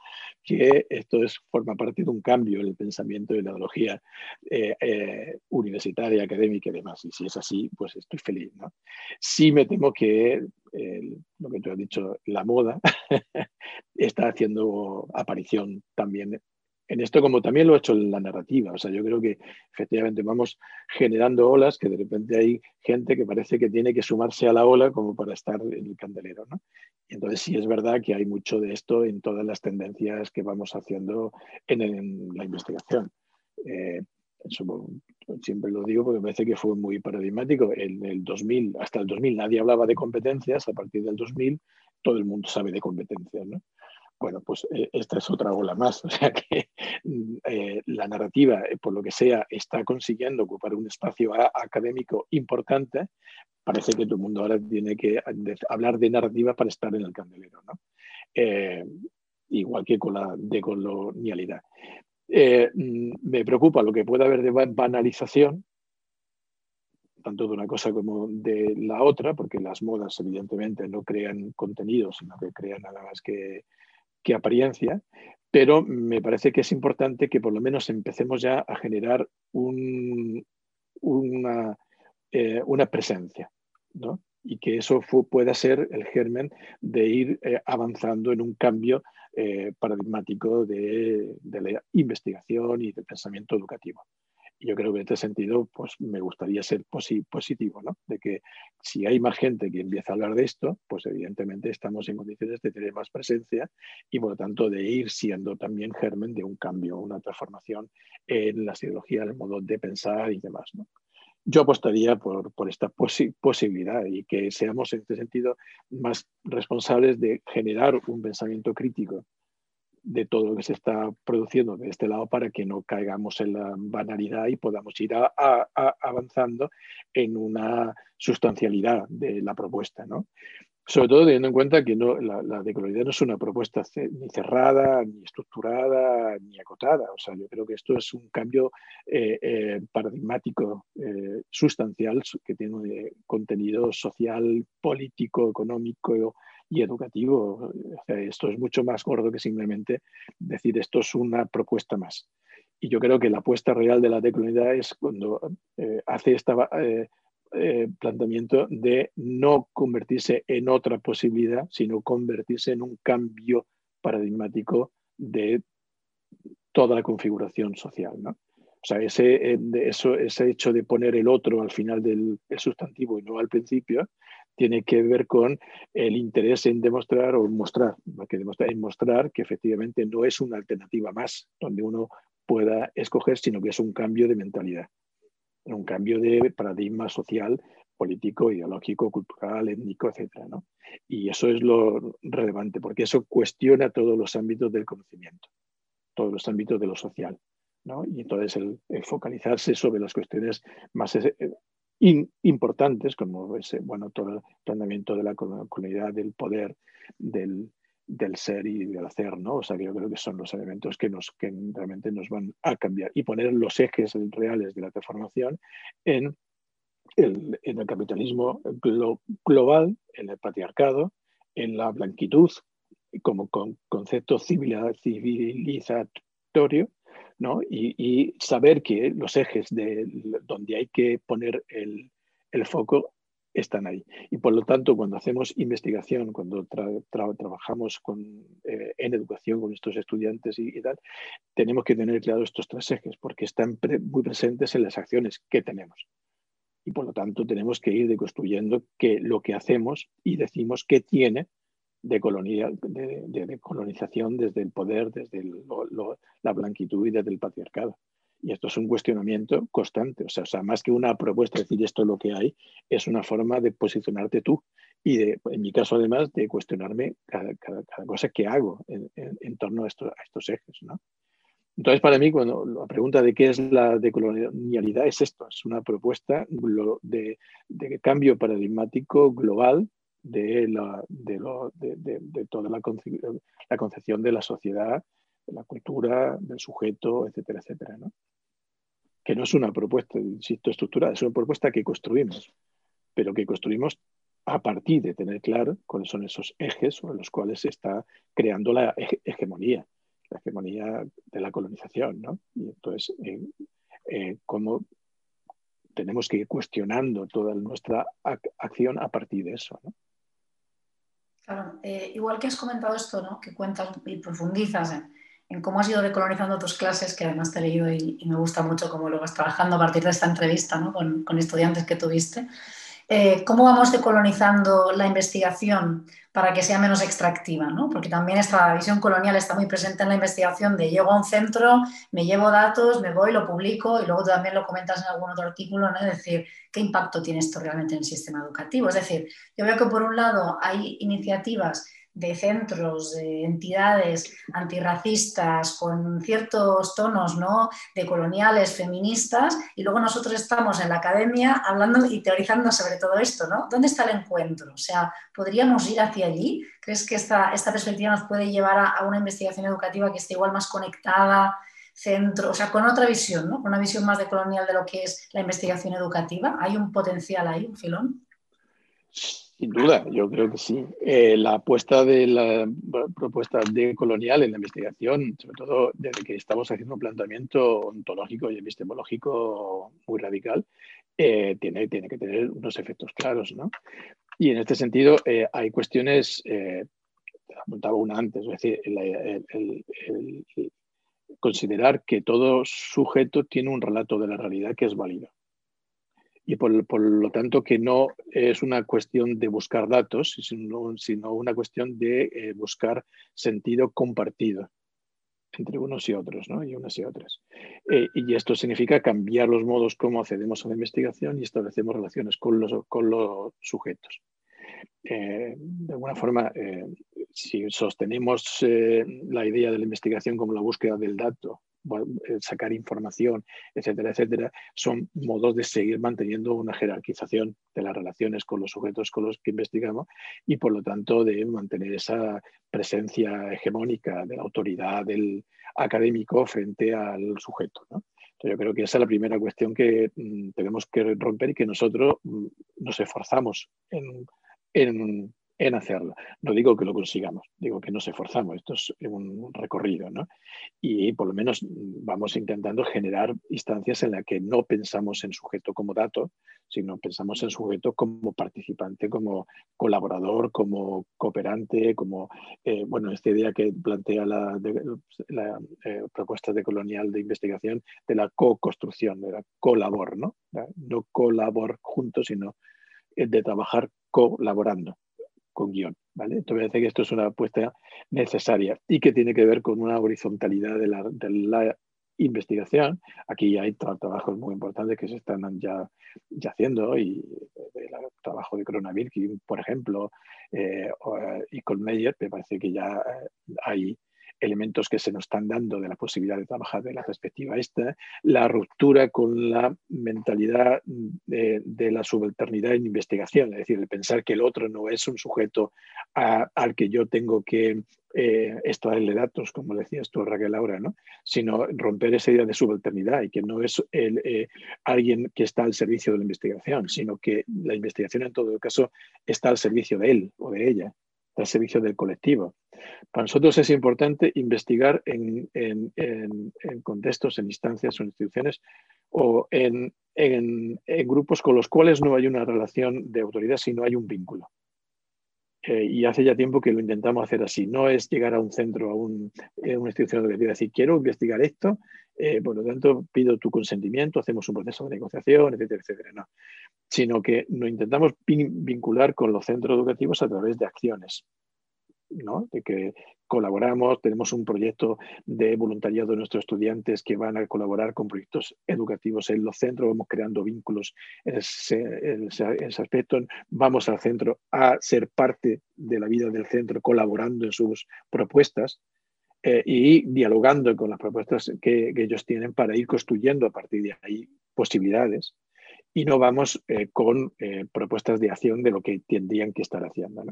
que esto es, forma parte de un cambio en el pensamiento y la ideología eh, eh, universitaria, académica y demás. Y si es así, pues estoy feliz, ¿no? Sí me temo que lo que tú has dicho, la moda *laughs* está haciendo aparición también en esto como también lo ha hecho la narrativa. O sea, yo creo que efectivamente vamos generando olas que de repente hay gente que parece que tiene que sumarse a la ola como para estar en el candelero. ¿no? Entonces sí es verdad que hay mucho de esto en todas las tendencias que vamos haciendo en, la investigación. Eh, siempre lo digo porque me parece que fue muy paradigmático. En el 2000, hasta el 2000 nadie hablaba de competencias, a partir del 2000 todo el mundo sabe de competencias. ¿no? Bueno, pues eh, esta es otra ola más. *laughs* O sea que mm, eh, la narrativa, eh, por lo que sea, está consiguiendo ocupar un espacio académico importante. Parece que todo el mundo ahora tiene que hablar de narrativa para estar en el candelero, ¿no? igual que con la decolonialidad. Mm, me preocupa lo que pueda haber de banalización tanto de una cosa como de la otra, porque las modas evidentemente no crean contenido, sino que crean nada más que, que apariencia, pero me parece que es importante que por lo menos empecemos ya a generar un, una, eh, una, presencia, ¿no? y que eso pueda ser el germen de ir eh, avanzando en un cambio eh, paradigmático de, de, la investigación y del pensamiento educativo. Yo creo que en este sentido, pues me gustaría ser positivo, ¿no? De que si hay más gente que empieza a hablar de esto, pues evidentemente estamos en condiciones de tener más presencia y por lo tanto de ir siendo también germen de un cambio, una transformación en la ideología, el modo de pensar y demás, ¿no? Yo apostaría por, por esta posibilidad y que seamos en este sentido más responsables de generar un pensamiento crítico de todo lo que se está produciendo de este lado para que no caigamos en la banalidad y podamos ir avanzando en una sustancialidad de la propuesta. ¿no? Sobre todo teniendo en cuenta que no, la, la decolonialidad no es una propuesta ni cerrada, ni estructurada, ni acotada. O sea, yo creo que esto es un cambio eh, eh, paradigmático eh, sustancial que tiene contenido social, político, económico, y educativo. esto es mucho más gordo que simplemente decir esto es una propuesta más. Y yo creo que la apuesta real de la decolonialidad es cuando eh, hace este planteamiento de no convertirse en otra posibilidad, sino convertirse en un cambio paradigmático de toda la configuración social. ¿no? O sea, ese, eso, ese hecho de poner el otro al final del sustantivo y no al principio, tiene que ver con el interés en demostrar o mostrar, que demostrar, en mostrar que efectivamente no es una alternativa más donde uno pueda escoger, sino que es un cambio de mentalidad, un cambio de paradigma social, político, ideológico, cultural, étnico, etc. Y eso es lo relevante, porque eso cuestiona todos los ámbitos del conocimiento, todos los ámbitos de lo social. Y entonces el, focalizarse sobre las cuestiones más importantes, como ese, bueno, todo el planteamiento de la comunidad, del poder, del, del, ser y del hacer, ¿no? O sea, que yo creo que son los elementos que, nos, que realmente nos van a cambiar y poner los ejes reales de la transformación en el, en el capitalismo global, en el patriarcado, en la blanquitud como con, concepto civilizatorio y, saber que los ejes de donde hay que poner el, foco están ahí. Y por lo tanto, cuando hacemos investigación, cuando trabajamos eh, en educación con estos estudiantes y, tal, tenemos que tener claro estos tres ejes porque están muy presentes en las acciones que tenemos. Y por lo tanto, tenemos que ir deconstruyendo que lo que hacemos y decimos que tiene de, de, colonización desde el poder, desde la blanquitud y desde el patriarcado. Y esto es un cuestionamiento constante, o sea, sea, más que una propuesta de decir esto es lo que hay, es una forma de posicionarte tú y de, en mi caso además, de cuestionarme cada, cosa que hago en, torno a, esto, a, estos ejes. ¿no? Entonces, para mí, cuando la pregunta de qué es la decolonialidad es esto, es una propuesta de cambio paradigmático global de, la, de, lo, de, de toda la, la, concepción de la sociedad, de la cultura, del sujeto, etcétera, etcétera. ¿no? Que no es una propuesta, insisto, estructurada, es una propuesta que construimos, pero que construimos a partir de tener claro cuáles son esos ejes sobre los cuales se está creando la hegemonía, la hegemonía de la colonización. ¿no? Y entonces, eh, eh, cómo tenemos que ir cuestionando toda nuestra acción a partir de eso. Claro, eh, igual que has comentado esto, ¿no? que cuentas y profundizas en, cómo has ido decolonizando tus clases, que además te he leído y, me gusta mucho cómo lo vas trabajando a partir de esta entrevista ¿no? con, con estudiantes que tuviste. Eh, ¿Cómo vamos decolonizando la investigación para que sea menos extractiva? ¿no? Porque también esta visión colonial está muy presente en la investigación de llego a un centro, me llevo datos, me voy, lo publico y luego también lo comentas en algún otro artículo, ¿no? es decir, ¿qué impacto tiene esto realmente en el sistema educativo? Es decir, yo veo que por un lado hay iniciativas de centros, de entidades antirracistas con ciertos tonos ¿no? de coloniales, feministas, y luego nosotros estamos en la academia hablando y teorizando sobre todo esto, ¿no? ¿Dónde está el encuentro? O sea, ¿podríamos ir hacia allí? ¿Crees que esta, esta perspectiva nos puede llevar a, una investigación educativa que esté igual más conectada, centro, o sea, con otra visión, ¿no? Con una visión más decolonial de lo que es la investigación educativa. ¿Hay un potencial ahí, un filón? Sin duda, yo creo que sí. Eh, la apuesta de la propuesta decolonial en la investigación, sobre todo desde que estamos haciendo un planteamiento ontológico y epistemológico muy radical, eh, tiene, tiene que tener unos efectos claros, ¿no? Y en este sentido eh, hay cuestiones, apuntaba una antes, es decir, considerar que todo sujeto tiene un relato de la realidad que es válido. Y por, lo tanto que no es una cuestión de buscar datos, sino, sino una cuestión de eh, buscar sentido compartido entre unos y otros, ¿no? y unas y otras. Eh, y esto significa cambiar los modos como accedemos a la investigación y establecemos relaciones con los, con los sujetos. Eh, de alguna forma, si sostenemos la idea de la investigación como la búsqueda del dato, sacar información, etcétera, etcétera, son modos de seguir manteniendo una jerarquización de las relaciones con los sujetos con los que investigamos y por lo tanto de mantener esa presencia hegemónica de la autoridad del académico frente al sujeto. yo creo que esa es la primera cuestión que mm, tenemos que romper y que nosotros mm, nos esforzamos en, en hacerlo. No digo que lo consigamos, digo que nos esforzamos. Esto es un recorrido, ¿no? Y por lo menos vamos intentando generar instancias en las que no pensamos en sujeto como dato, sino pensamos en sujeto como participante, como colaborador, como cooperante, como, eh, bueno, esta idea que plantea la, eh, propuesta de colonial de investigación de la co-construcción, de la colabor, ¿no? No colabor juntos, sino eh, de trabajar colaborando con guion. ¿vale? Entonces me parece que esto es una apuesta necesaria y que tiene que ver con una horizontalidad de la, investigación. Aquí hay trabajos muy importantes que se están ya, ya haciendo y el trabajo de Cronenberg, por ejemplo, eh, y con Meyer, me parece que ya eh, hay elementos que se nos están dando de la posibilidad de trabajar de la perspectiva esta, la ruptura con la mentalidad de, la subalternidad en investigación, es decir, el pensar que el otro no es un sujeto al que yo tengo que eh, extraerle datos, como decías tú, Raquel Laura, ¿no? sino romper esa idea de subalternidad y que no es el, eh, alguien que está al servicio de la investigación, sino que la investigación en todo caso está al servicio de él o de ella al servicio del colectivo. Para nosotros es importante investigar en, contextos, en instancias o instituciones o en, grupos con los cuales no hay una relación de autoridad, sino hay un vínculo. Eh, y hace ya tiempo que lo intentamos hacer así. No es llegar a un centro, a, eh, una institución educativa decir, quiero investigar esto, eh, por lo tanto pido tu consentimiento, hacemos un proceso de negociación, etcétera, etcétera. No. Sino que nos intentamos vincular con los centros educativos a través de acciones. ¿No? de que colaboramos, tenemos un proyecto de voluntariado de nuestros estudiantes que van a colaborar con proyectos educativos en los centros, vamos creando vínculos en ese, aspecto, vamos al centro a ser parte de la vida del centro, colaborando en sus propuestas. Eh, y dialogando con las propuestas que, ellos tienen para ir construyendo a partir de ahí posibilidades y no vamos eh, con eh, propuestas de acción de lo que tendrían que estar haciendo.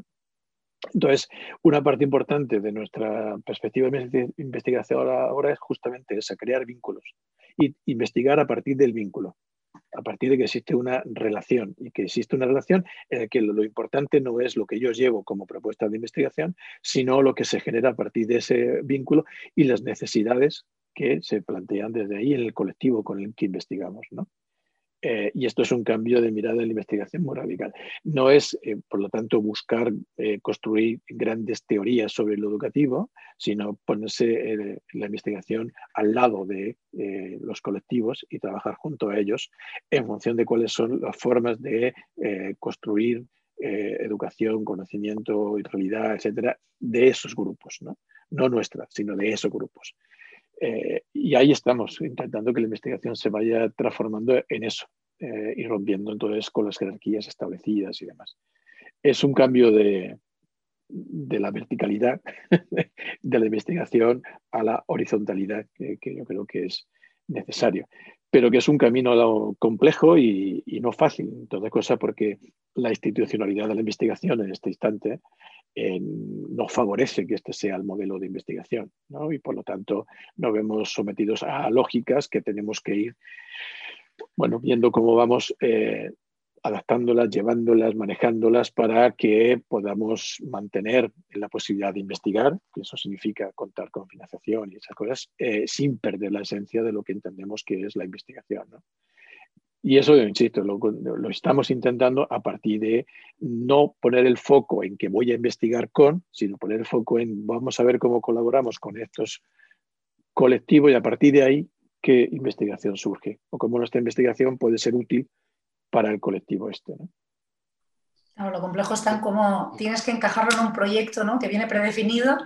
Entonces, una parte importante de nuestra perspectiva investigadora ahora es justamente esa, crear vínculos y investigar a partir del vínculo, a partir de que existe una relación y que existe una relación en la que lo, importante no es lo que yo llevo como propuesta de investigación, sino lo que se genera a partir de ese vínculo y las necesidades que se plantean desde ahí en el colectivo con el que investigamos. ¿no? Eh, y esto es un cambio de mirada en la investigación muy radical. No es, eh, por lo tanto, buscar eh, construir grandes teorías sobre lo educativo, sino ponerse la investigación al lado de los colectivos y trabajar junto a ellos en función de cuáles son las formas de construir educación, conocimiento y realidad, etcétera, de esos grupos, no, no nuestra, sino de esos grupos. Eh, y ahí estamos, intentando que la investigación se vaya transformando en eso eh, y rompiendo entonces con las jerarquías establecidas y demás. Es un cambio de, de la verticalidad *laughs* de la investigación a la horizontalidad, que, yo creo que es necesario. Pero que es un camino complejo y, no fácil, entonces cosa porque la institucionalidad de la investigación en este instante eh, no favorece que este sea el modelo de investigación, y por lo tanto nos vemos sometidos a lógicas que tenemos que ir, bueno, viendo cómo vamos eh, adaptándolas, llevándolas, manejándolas para que podamos mantener la posibilidad de investigar, que eso significa contar con financiación y esas cosas, eh, sin perder la esencia de lo que entendemos que es la investigación. Y eso, insisto, lo, lo, estamos intentando a partir de no poner el foco en que voy a investigar con, sino poner el foco en vamos a ver cómo colaboramos con estos colectivos y a partir de ahí qué investigación surge o cómo nuestra investigación puede ser útil para el colectivo este. ¿no? lo complejo está en cómo tienes que encajarlo en un proyecto ¿no? que viene predefinido,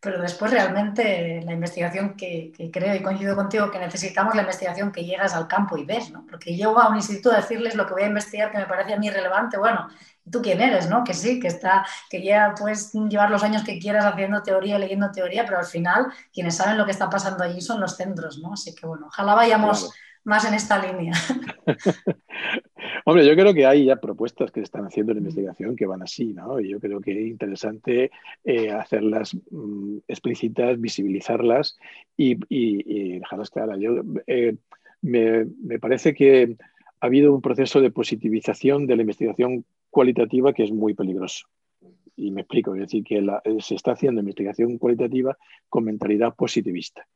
pero después realmente la investigación que, creo y coincido contigo que necesitamos la investigación que llegas al campo y ves, ¿no? porque llego a un instituto a decirles lo que voy a investigar que me parece a mí relevante, bueno, ¿tú quién eres? ¿no? Que sí, que está, que ya puedes llevar los años que quieras haciendo teoría, leyendo teoría, pero al final quienes saben lo que está pasando allí son los centros, ¿no? Así que bueno, ojalá vayamos más en esta línea. *laughs* Hombre, yo creo que hay ya propuestas que se están haciendo en investigación que van así, ¿no? Y yo creo que es interesante eh, hacerlas mm, explícitas, visibilizarlas y, dejarlas claras. Yo, eh, me, parece que ha habido un proceso de positivización de la investigación cualitativa que es muy peligroso. Y me explico, es decir, que se está haciendo investigación cualitativa con mentalidad positivista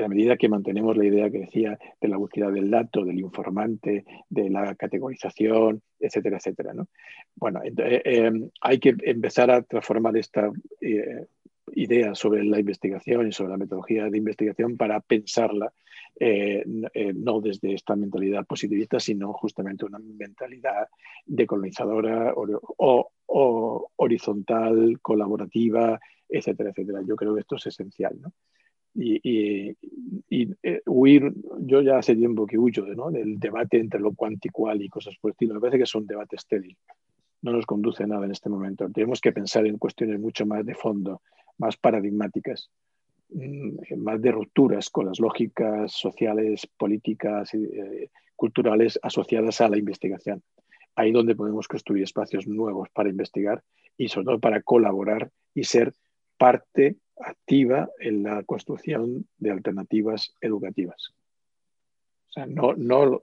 en la medida que mantenemos la idea que decía de la búsqueda del dato, del informante, de la categorización, etcétera, etcétera. ¿no? Bueno, eh, em, hay que empezar a transformar esta eh, idea sobre la investigación y sobre la metodología de investigación para pensarla eh, no desde esta mentalidad positivista, sino justamente una mentalidad decolonizadora o, o horizontal, colaborativa, etcétera, etcétera. Yo creo que esto es esencial. ¿no? Y, eh, huir, yo ya hace tiempo que huyo ¿no? del debate entre lo cuanticual y cosas por el estilo. Me parece que es un debate estéril. No nos conduce a nada en este momento. Tenemos que pensar en cuestiones mucho más de fondo, más paradigmáticas, mm, más de rupturas con las lógicas sociales, políticas y eh, culturales asociadas a la investigación. Ahí donde podemos construir espacios nuevos para investigar y sobre todo para colaborar y ser parte activa en la construcción de alternativas educativas. O sea, no, no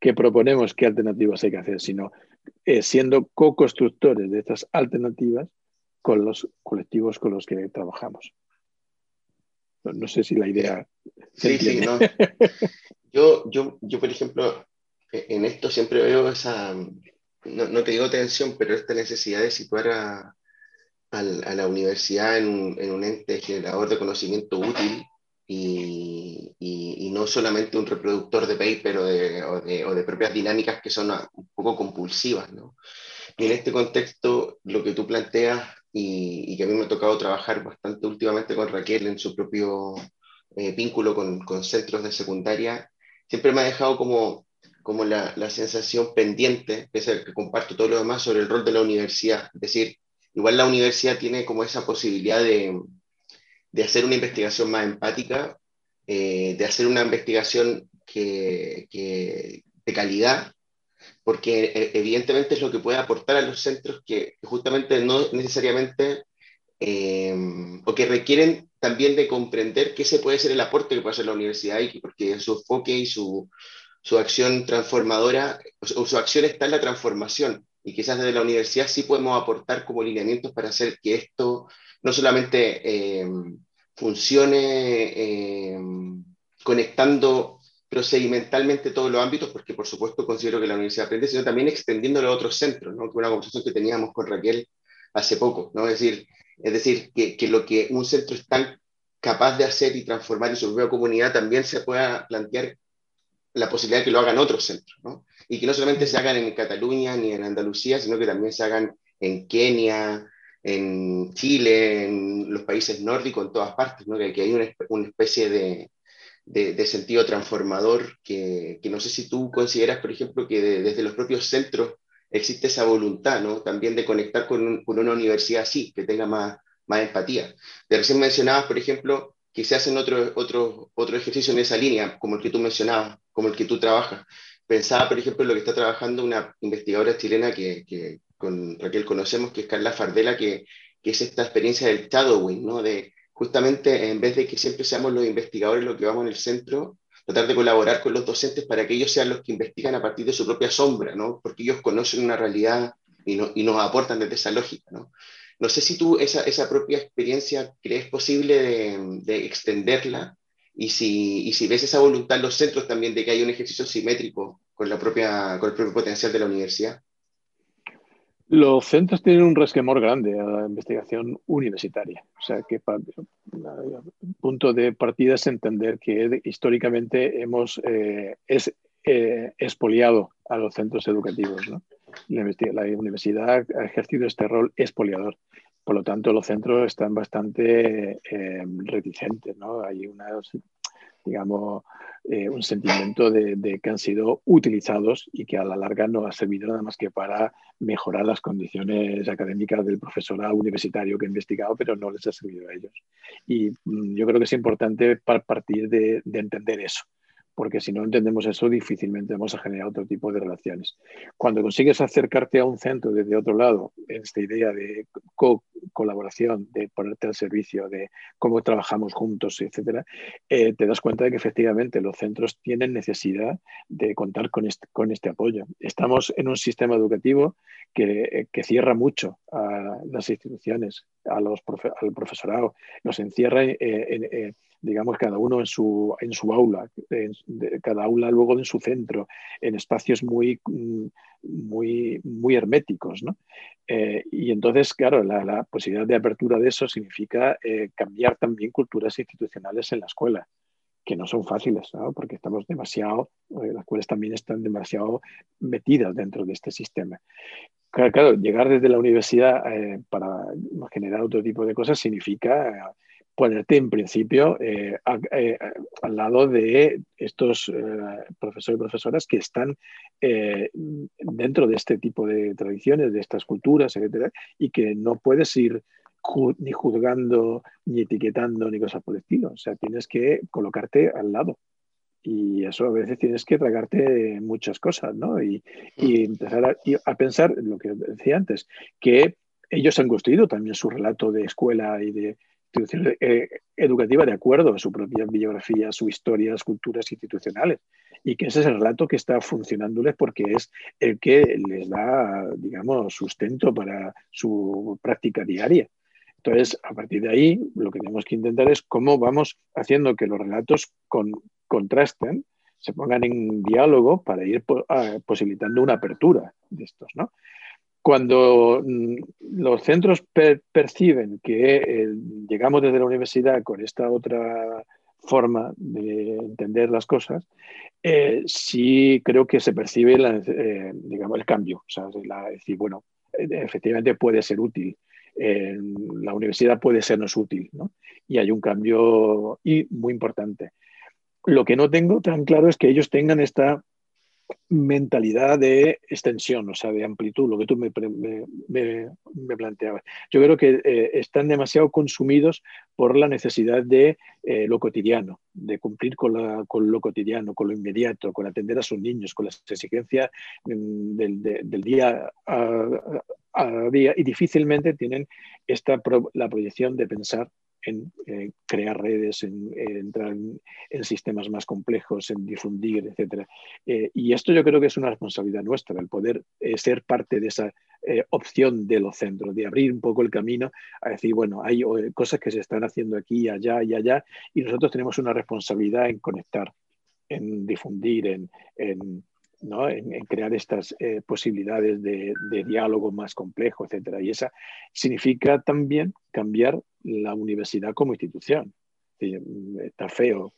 que proponemos qué alternativas hay que hacer, sino eh, siendo co-constructores de estas alternativas con los colectivos con los que trabajamos. No, sé si la idea... Sí, sí, no. *laughs* Yo, yo, yo, por ejemplo, en esto siempre veo esa, no, no te digo tensión, pero esta necesidad de situar a, a la universidad en un, ente generador de conocimiento útil y, y, no solamente un reproductor de paper o de, o de, o de, propias dinámicas que son un poco compulsivas. ¿no? Y en este contexto, lo que tú planteas y, y, que a mí me ha tocado trabajar bastante últimamente con Raquel en su propio eh, vínculo con, con, centros de secundaria, siempre me ha dejado como, como la, la sensación pendiente, es el que comparto todo lo demás, sobre el rol de la universidad. Es decir, igual la universidad tiene como esa posibilidad de, de hacer una investigación más empática, eh, de hacer una investigación que, que, de calidad, porque eh, evidentemente es lo que puede aportar a los centros que justamente no necesariamente, eh, o que requieren también de comprender qué se puede ser el aporte que puede hacer la universidad, y porque su enfoque y su, su acción transformadora, o su acción está en la transformación, y quizás desde la universidad sí podemos aportar como lineamientos para hacer que esto no solamente eh, funcione eh, conectando procedimentalmente todos los ámbitos, porque por supuesto considero que la universidad aprende, sino también extendiéndolo a otros centros, ¿no? una conversación que teníamos con Raquel hace poco, ¿no? es decir, es decir que, que lo que un centro es tan capaz de hacer y transformar en su propia comunidad también se pueda plantear la posibilidad de que lo hagan otros centros, ¿no? Y que no solamente se hagan en Cataluña ni en Andalucía, sino que también se hagan en Kenia, en Chile, en los países nórdicos, en todas partes, ¿no? Que, hay una, una especie de, de, sentido transformador que, que, no sé si tú consideras, por ejemplo, que desde los propios centros existe esa voluntad, ¿no? También de conectar con, con una universidad así, que tenga más, más empatía. De recién mencionabas, por ejemplo, que se hacen otro, otro, otro ejercicio en esa línea, como el que tú mencionabas, como el que tú trabajas. Pensaba, por ejemplo, en lo que está trabajando una investigadora chilena que, que con Raquel conocemos, que es Carla Fardela, que, que es esta experiencia del shadowing, ¿no? De justamente en vez de que siempre seamos los investigadores los que vamos en el centro, tratar de colaborar con los docentes para que ellos sean los que investigan a partir de su propia sombra, ¿no? Porque ellos conocen una realidad y, no, y nos aportan desde esa lógica, ¿no? No sé si tú esa, esa propia experiencia crees posible de, de extenderla y si, y si, ves esa voluntad en los centros también de que haya un ejercicio simétrico con, la propia, con el propio potencial de la universidad. Los centros tienen un resquemor grande a la investigación universitaria. O sea, que el punto de partida es entender que históricamente hemos eh, es, eh, expoliado a los centros educativos. ¿no? La, universidad ha ejercido este rol expoliador. Por lo tanto, los centros están bastante eh, reticentes. ¿no? Hay unas, digamos, eh, un sentimiento de, que han sido utilizados y que a la larga no ha servido nada más que para mejorar las condiciones académicas del profesorado universitario que ha investigado, pero no les ha servido a ellos. Y mm, yo creo que es importante partir de entender eso porque si no entendemos eso, difícilmente vamos a generar otro tipo de relaciones. Cuando consigues acercarte a un centro desde otro lado, esta idea de colaboración, de ponerte al servicio, de cómo trabajamos juntos, etcétera, eh, te das cuenta de que efectivamente los centros tienen necesidad de contar con este, con este apoyo. Estamos en un sistema educativo que, cierra mucho a las instituciones, a los al profesorado, nos encierra en, en digamos, cada uno en su, en su aula, cada aula luego en su centro, en espacios muy, muy, muy herméticos. ¿no? Eh, y entonces, claro, la, posibilidad de apertura de eso significa eh, cambiar también culturas institucionales en la escuela que no son fáciles, ¿no? porque estamos demasiado, eh, las escuelas también están demasiado metidas dentro de este sistema. Claro, claro llegar desde la universidad para generar otro tipo de cosas significa ponerte en principio eh, eh, al lado de estos eh, profesores y profesoras que están dentro de este tipo de tradiciones, de estas culturas, etcétera, y que no puedes ir ni juzgando, ni etiquetando, ni cosas por el estilo. O sea, tienes que colocarte al lado. Y eso a veces tienes que tragarte muchas cosas, ¿no? Y, empezar a, a pensar, lo que decía antes, que ellos han construido también su relato de escuela y de, institución eh, educativa de acuerdo a su propia biografía, su historia, las culturas institucionales. Y que ese es el relato que está funcionándoles porque es el que les da, digamos, sustento para su práctica diaria. Entonces, a partir de ahí, lo que tenemos que intentar es cómo vamos haciendo que los relatos contrasten, se pongan en diálogo para ir ah, posibilitando una apertura de estos, ¿no? Cuando mm, los centros perciben que eh, llegamos desde la universidad con esta otra forma de entender las cosas, eh, sí creo que se percibe eh, digamos, el cambio. O sea, decir, bueno, efectivamente puede ser útil. la universidad puede sernos útil, ¿no? Y hay un cambio y muy importante. Lo que no tengo tan claro es que ellos tengan esta mentalidad de extensión, o sea, de amplitud, lo que tú me, me, planteabas. Yo creo que eh, están demasiado consumidos por la necesidad de eh, lo cotidiano, de cumplir con, la, con, lo cotidiano, con lo inmediato, con atender a sus niños, con las exigencias mm, del, día a, día y difícilmente tienen esta la proyección de pensar en eh, crear redes, en, entrar en, sistemas más complejos, en difundir, etc. Eh, y esto yo creo que es una responsabilidad nuestra, el poder eh, ser parte de esa opción de los centros, de abrir un poco el camino a decir, bueno, hay cosas que se están haciendo aquí, allá y allá, y nosotros tenemos una responsabilidad en conectar, en difundir, en, crear estas posibilidades de, diálogo más complejo, etc. Y esa significa también cambiar la universidad como institución. Está feo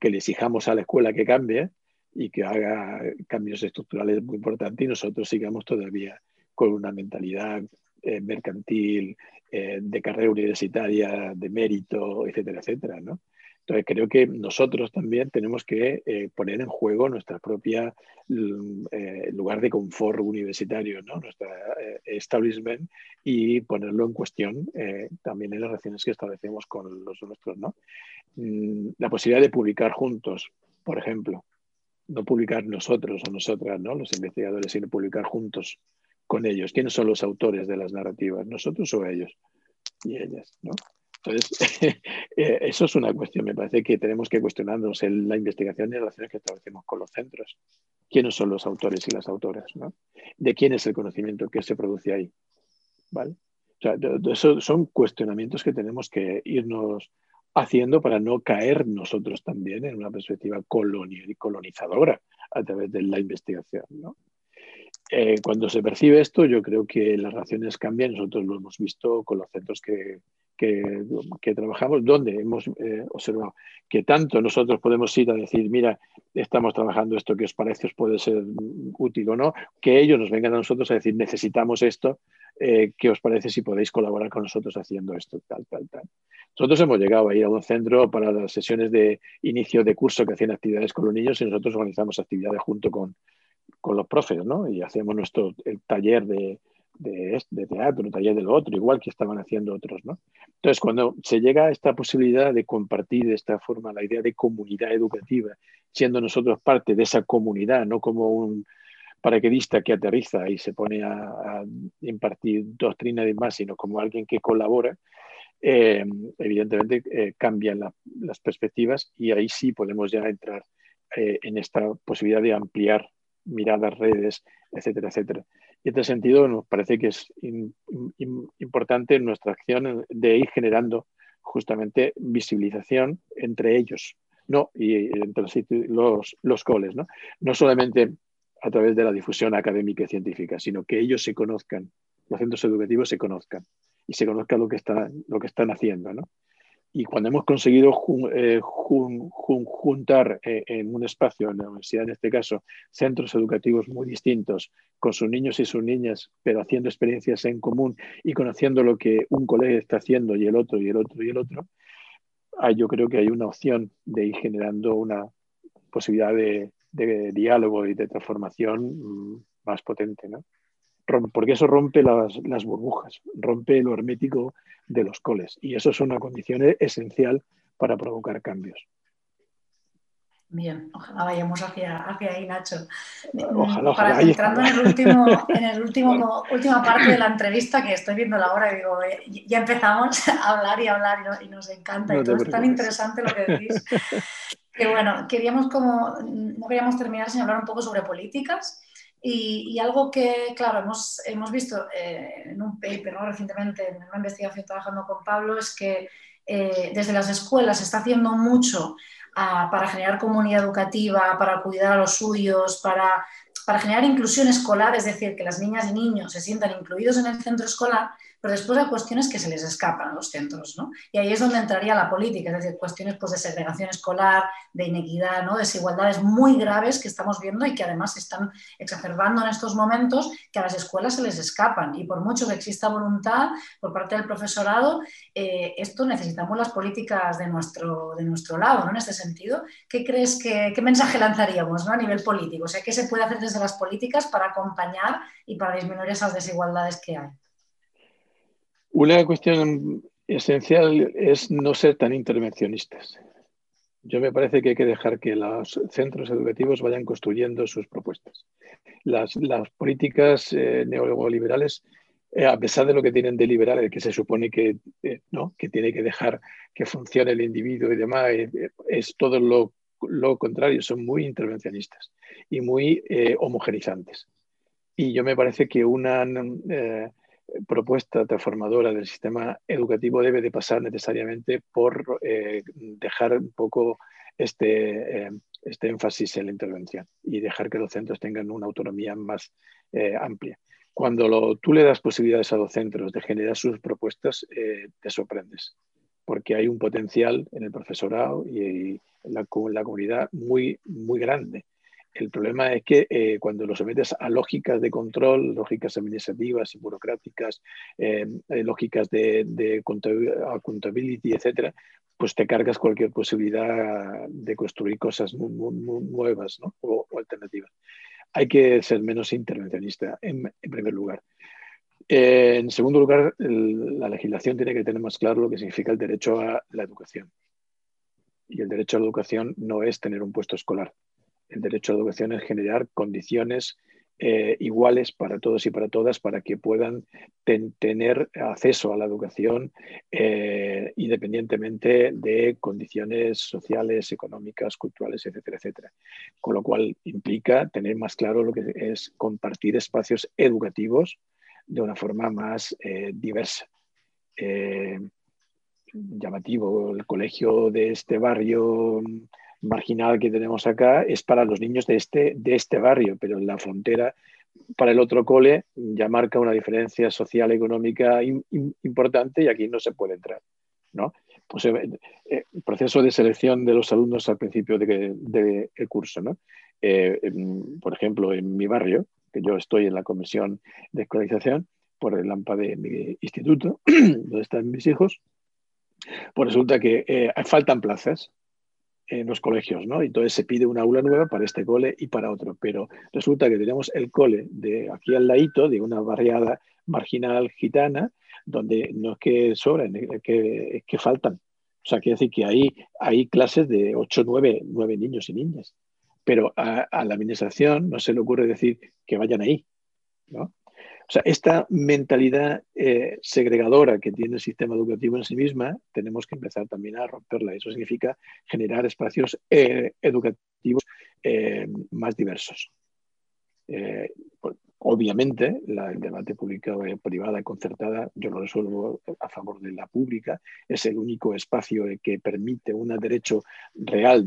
que le exijamos a la escuela que cambie y que haga cambios estructurales muy importantes y nosotros sigamos todavía con una mentalidad eh, mercantil, eh, de carrera universitaria, de mérito, etcétera, etcétera. ¿no? Entonces, creo que nosotros también tenemos que eh, poner en juego nuestra propia mm, eh, lugar de confort universitario, nuestro eh, establishment y ponerlo en cuestión también en las relaciones que establecemos con los nuestros. Mm, la posibilidad de publicar juntos, por ejemplo, no publicar nosotros o nosotras, ¿no? los investigadores, sino publicar juntos con ellos. ¿Quiénes son los autores de las narrativas? ¿Nosotros o ellos? Y ellas, ¿no? Entonces, *laughs* eh, eso es una cuestión. Me parece que tenemos que cuestionarnos en la investigación y las relaciones que establecemos con los centros. ¿Quiénes son los autores y las autoras? ¿De quién es el conocimiento que se produce ahí? ¿Vale? eso son cuestionamientos que tenemos que irnos haciendo para no caer nosotros también en una perspectiva colonizadora a través de la investigación. Eh, cuando se percibe esto, yo creo que las relaciones cambian. Nosotros lo hemos visto con los centros que, que, trabajamos, donde hemos eh, observado que tanto nosotros podemos ir a decir, mira, estamos trabajando esto que os parece, os puede ser útil o no, que ellos nos vengan a nosotros a decir, necesitamos esto, eh, ¿qué os parece si podéis colaborar con nosotros haciendo esto, tal, tal, tal? Nosotros hemos llegado a ir a un centro para las sesiones de inicio de curso que hacían actividades con los niños y nosotros organizamos actividades junto con, con los profes, ¿no? Y hacemos nuestro el taller de, de, de teatro, taller de lo otro, igual que estaban haciendo otros, ¿no? Entonces, cuando se llega a esta posibilidad de compartir de esta forma la idea de comunidad educativa, siendo nosotros parte de esa comunidad, no como un paraquedista que aterriza y se pone a, impartir doctrina y demás, sino como alguien que colabora, eh, evidentemente eh, cambian las perspectivas y ahí sí podemos ya entrar eh, en esta posibilidad de ampliar miradas, redes, etcétera, etcétera. En este sentido nos parece que es importante nuestra acción de ir generando justamente visibilización entre ellos, ¿no? Y entre los, los coles, ¿no? No solamente a través de la difusión académica y científica, sino que ellos se conozcan, los centros educativos se conozcan y se conozcan lo que, lo que están haciendo, ¿no? Y cuando hemos conseguido eh, juntar eh, en un espacio, en la universidad en este caso, centros educativos muy distintos, con sus niños y sus niñas, pero haciendo experiencias en común y conociendo lo que un colegio está haciendo y el otro y el otro y el otro, yo creo que hay una opción de ir generando una posibilidad de, de diálogo y de transformación mm, más potente. ¿no? Porque eso rompe las, burbujas, rompe lo hermético de los coles y eso es una condición esencial para provocar cambios. Bien, ojalá vayamos hacia, hacia ahí, Nacho. Ojalá, Para entrando en el último, en el último, última parte de la entrevista, que estoy viendo la hora y digo, ya empezamos *laughs* a hablar y hablar y, nos encanta y todo es tan interesante lo que decís. *laughs* Que bueno, queríamos como, no queríamos terminar sin hablar un poco sobre políticas y, algo que, claro, hemos, hemos visto eh, en un paper recientemente, en una investigación trabajando con Pablo, es que eh, desde las escuelas se está haciendo mucho ah, para generar comunidad educativa, para cuidar a los suyos, para, para generar inclusión escolar, es decir, que las niñas y niños se sientan incluidos en el centro escolar, pero después hay cuestiones que se les escapan a los centros, ¿no? Y ahí es donde entraría la política, es decir, cuestiones pues, de segregación escolar, de inequidad, ¿no? desigualdades muy graves que estamos viendo y que además se están exacerbando en estos momentos, que a las escuelas se les escapan. Y por mucho que exista voluntad por parte del profesorado, eh, esto necesitamos las políticas de nuestro, de nuestro lado, ¿no? En este sentido, ¿qué crees que, qué mensaje lanzaríamos a nivel político? O sea, ¿qué se puede hacer desde las políticas para acompañar y para disminuir esas desigualdades que hay? Una cuestión esencial es no ser tan intervencionistas. Yo me parece que hay que dejar que los centros educativos vayan construyendo sus propuestas. Las, políticas eh, neoliberales, eh, a pesar de lo que tienen de liberal, el que se supone que, eh, ¿no? que tiene que dejar que funcione el individuo y demás, es todo lo, lo, contrario, son muy intervencionistas y muy homogenizantes. Y yo me parece que una propuesta transformadora del sistema educativo debe de pasar necesariamente por eh, dejar un poco este, eh, este énfasis en la intervención y dejar que los centros tengan una autonomía más eh, amplia. Cuando tú le das posibilidades a los centros de generar sus propuestas, te sorprendes, porque hay un potencial en el profesorado y en la, la comunidad muy, muy grande El problema es que eh, cuando lo sometes a lógicas de control, lógicas administrativas y burocráticas, eh, eh, lógicas de, de accountability, etcétera, pues te cargas cualquier posibilidad de construir cosas nuevas o, alternativas. Hay que ser menos intervencionista, en, primer lugar. en segundo lugar, la legislación tiene que tener más claro lo que significa el derecho a la educación. Y el derecho a la educación no es tener un puesto escolar el derecho a la educación es generar condiciones eh, iguales para todos y para todas para que puedan tener acceso a la educación eh, independientemente de condiciones sociales, económicas, culturales, etcétera, etcétera. Con lo cual implica tener más claro lo que es compartir espacios educativos de una forma más eh, diversa llamativo. El colegio de este barrio marginal que tenemos acá es para los niños de este, de este barrio, pero en la frontera para el otro cole ya marca una diferencia social económica importante y aquí no se puede entrar. ¿no? Pues, eh, eh, proceso de selección de los alumnos al principio del de, curso. ¿no? Eh, por ejemplo, en mi barrio, que yo estoy en la comisión de escolarización, por el AMPA de mi instituto, *clears throat* donde están mis hijos, pues resulta que faltan plazas en los colegios, ¿no? Entonces se pide una aula nueva para este cole y para otro, pero resulta que tenemos el cole de aquí al ladito, de una barriada marginal gitana, donde no es que sobran, es que, que faltan. O sea, quiere decir que hay, clases de 8, 9, 9 niños y niñas, pero a, a la administración no se le ocurre decir que vayan ahí, ¿no? O sea, esta mentalidad eh, segregadora que tiene el sistema educativo en sí misma, tenemos que empezar también a romperla. Eso significa generar espacios eh, educativos eh, más diversos. Obviamente, el debate público-privada concertada, yo lo resuelvo a favor de la pública, es el único espacio que permite un derecho real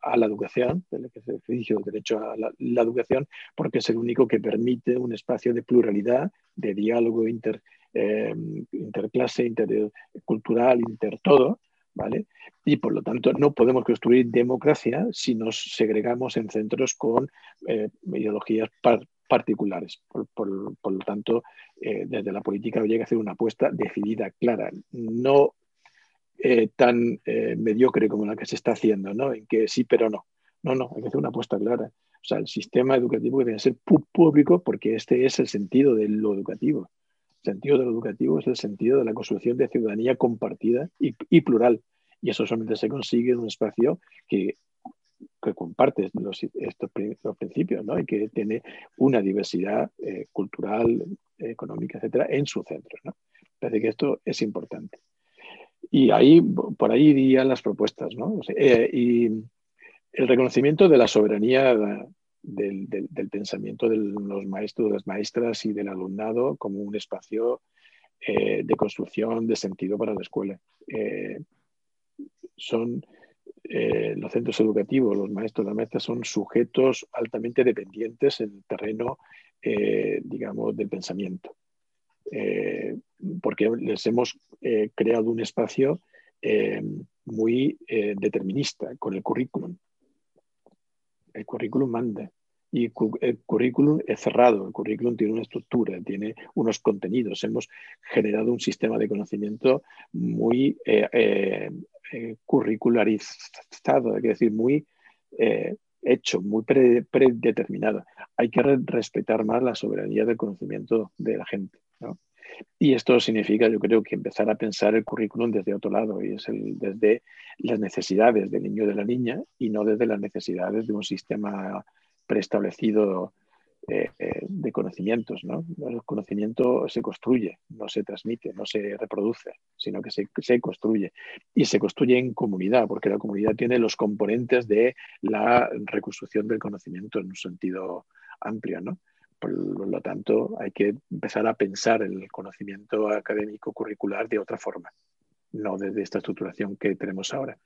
a la educación, del ejercicio del derecho a la, educación, porque es el único que permite un espacio de pluralidad, de diálogo inter, eh, interclase, intercultural, inter todo, ¿vale? Y por lo tanto no podemos construir democracia si nos segregamos en centros con eh, ideologías particulares. Por, lo tanto, eh, desde la política habría que hacer una apuesta decidida, clara, no eh, tan mediocre como la que se está haciendo, ¿no? En que sí, pero no. No, no, hay que hacer una apuesta clara. O sea, el sistema educativo debe ser público porque este es el sentido de lo educativo. Sentido de lo educativo es el sentido de la construcción de ciudadanía compartida y, plural. Y eso solamente se consigue en un espacio que que comparte los, estos los principios ¿no? y que tiene una diversidad eh, cultural, económica, etcétera, en su centro. ¿no? Parece que esto es importante. Y ahí, por ahí irían las propuestas. ¿no? Eh, y el reconocimiento de la soberanía del, pensamiento de los maestros, de las maestras y del alumnado como un espacio eh, de construcción de sentido para la escuela. son eh, los centros educativos, los maestros, las maestras son sujetos altamente dependientes en el terreno, eh, digamos, del pensamiento. Eh, porque les hemos creado un espacio muy determinista con el currículum. El currículum manda. Y el currículum es cerrado, el currículum tiene una estructura, tiene unos contenidos. Hemos generado un sistema de conocimiento muy eh, curricularizado, es decir, muy eh, hecho, muy predeterminado. Hay que respetar más la soberanía del conocimiento de la gente. Y esto significa, yo creo, que empezar a pensar el currículum desde otro lado, y es el, desde las necesidades del niño y de la niña, y no desde las necesidades de un sistema preestablecido eh, eh, de conocimientos. ¿no? El conocimiento se construye, no se transmite, no se reproduce, sino que se, se, construye. Y se construye en comunidad, porque la comunidad tiene los componentes de la reconstrucción del conocimiento en un sentido amplio. ¿no? Por lo tanto, hay que empezar a pensar el conocimiento académico curricular de otra forma, no desde esta estructuración que tenemos ahora.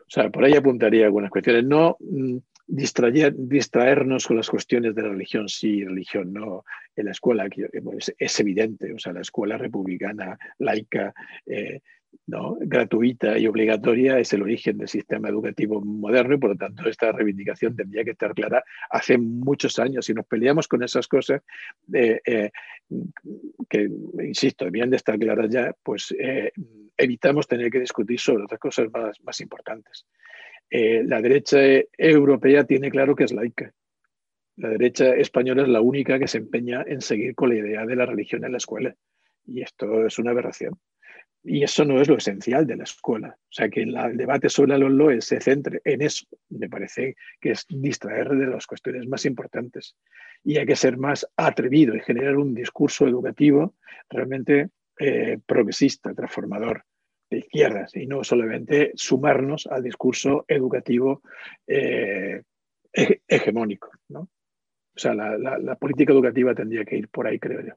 O sea, por ahí apuntaría algunas cuestiones. No mm, distraer, distraernos con las cuestiones de la religión, sí, religión, no. En la escuela es, es evidente, o sea, la escuela republicana, laica, eh, ¿no? gratuita y obligatoria es el origen del sistema educativo moderno y por lo tanto esta reivindicación tendría que estar clara hace muchos años. Si nos peleamos con esas cosas, eh, eh, que insisto, debían de estar claras ya, pues eh, evitamos tener que discutir sobre otras cosas más, más importantes. la derecha europea tiene claro que es laica. La derecha española es la única que se empeña en seguir con la idea de la religión en la escuela. Y esto es una aberración. Y eso no es lo esencial de la escuela. O sea, que el debate sobre los LOE se centre en eso, me parece que es distraer de las cuestiones más importantes. Y hay que ser más atrevido y generar un discurso educativo realmente eh, progresista, transformador, de izquierdas, y no solamente sumarnos al discurso educativo eh, hegemónico. ¿no? O sea, la política educativa tendría que ir por ahí, creo yo.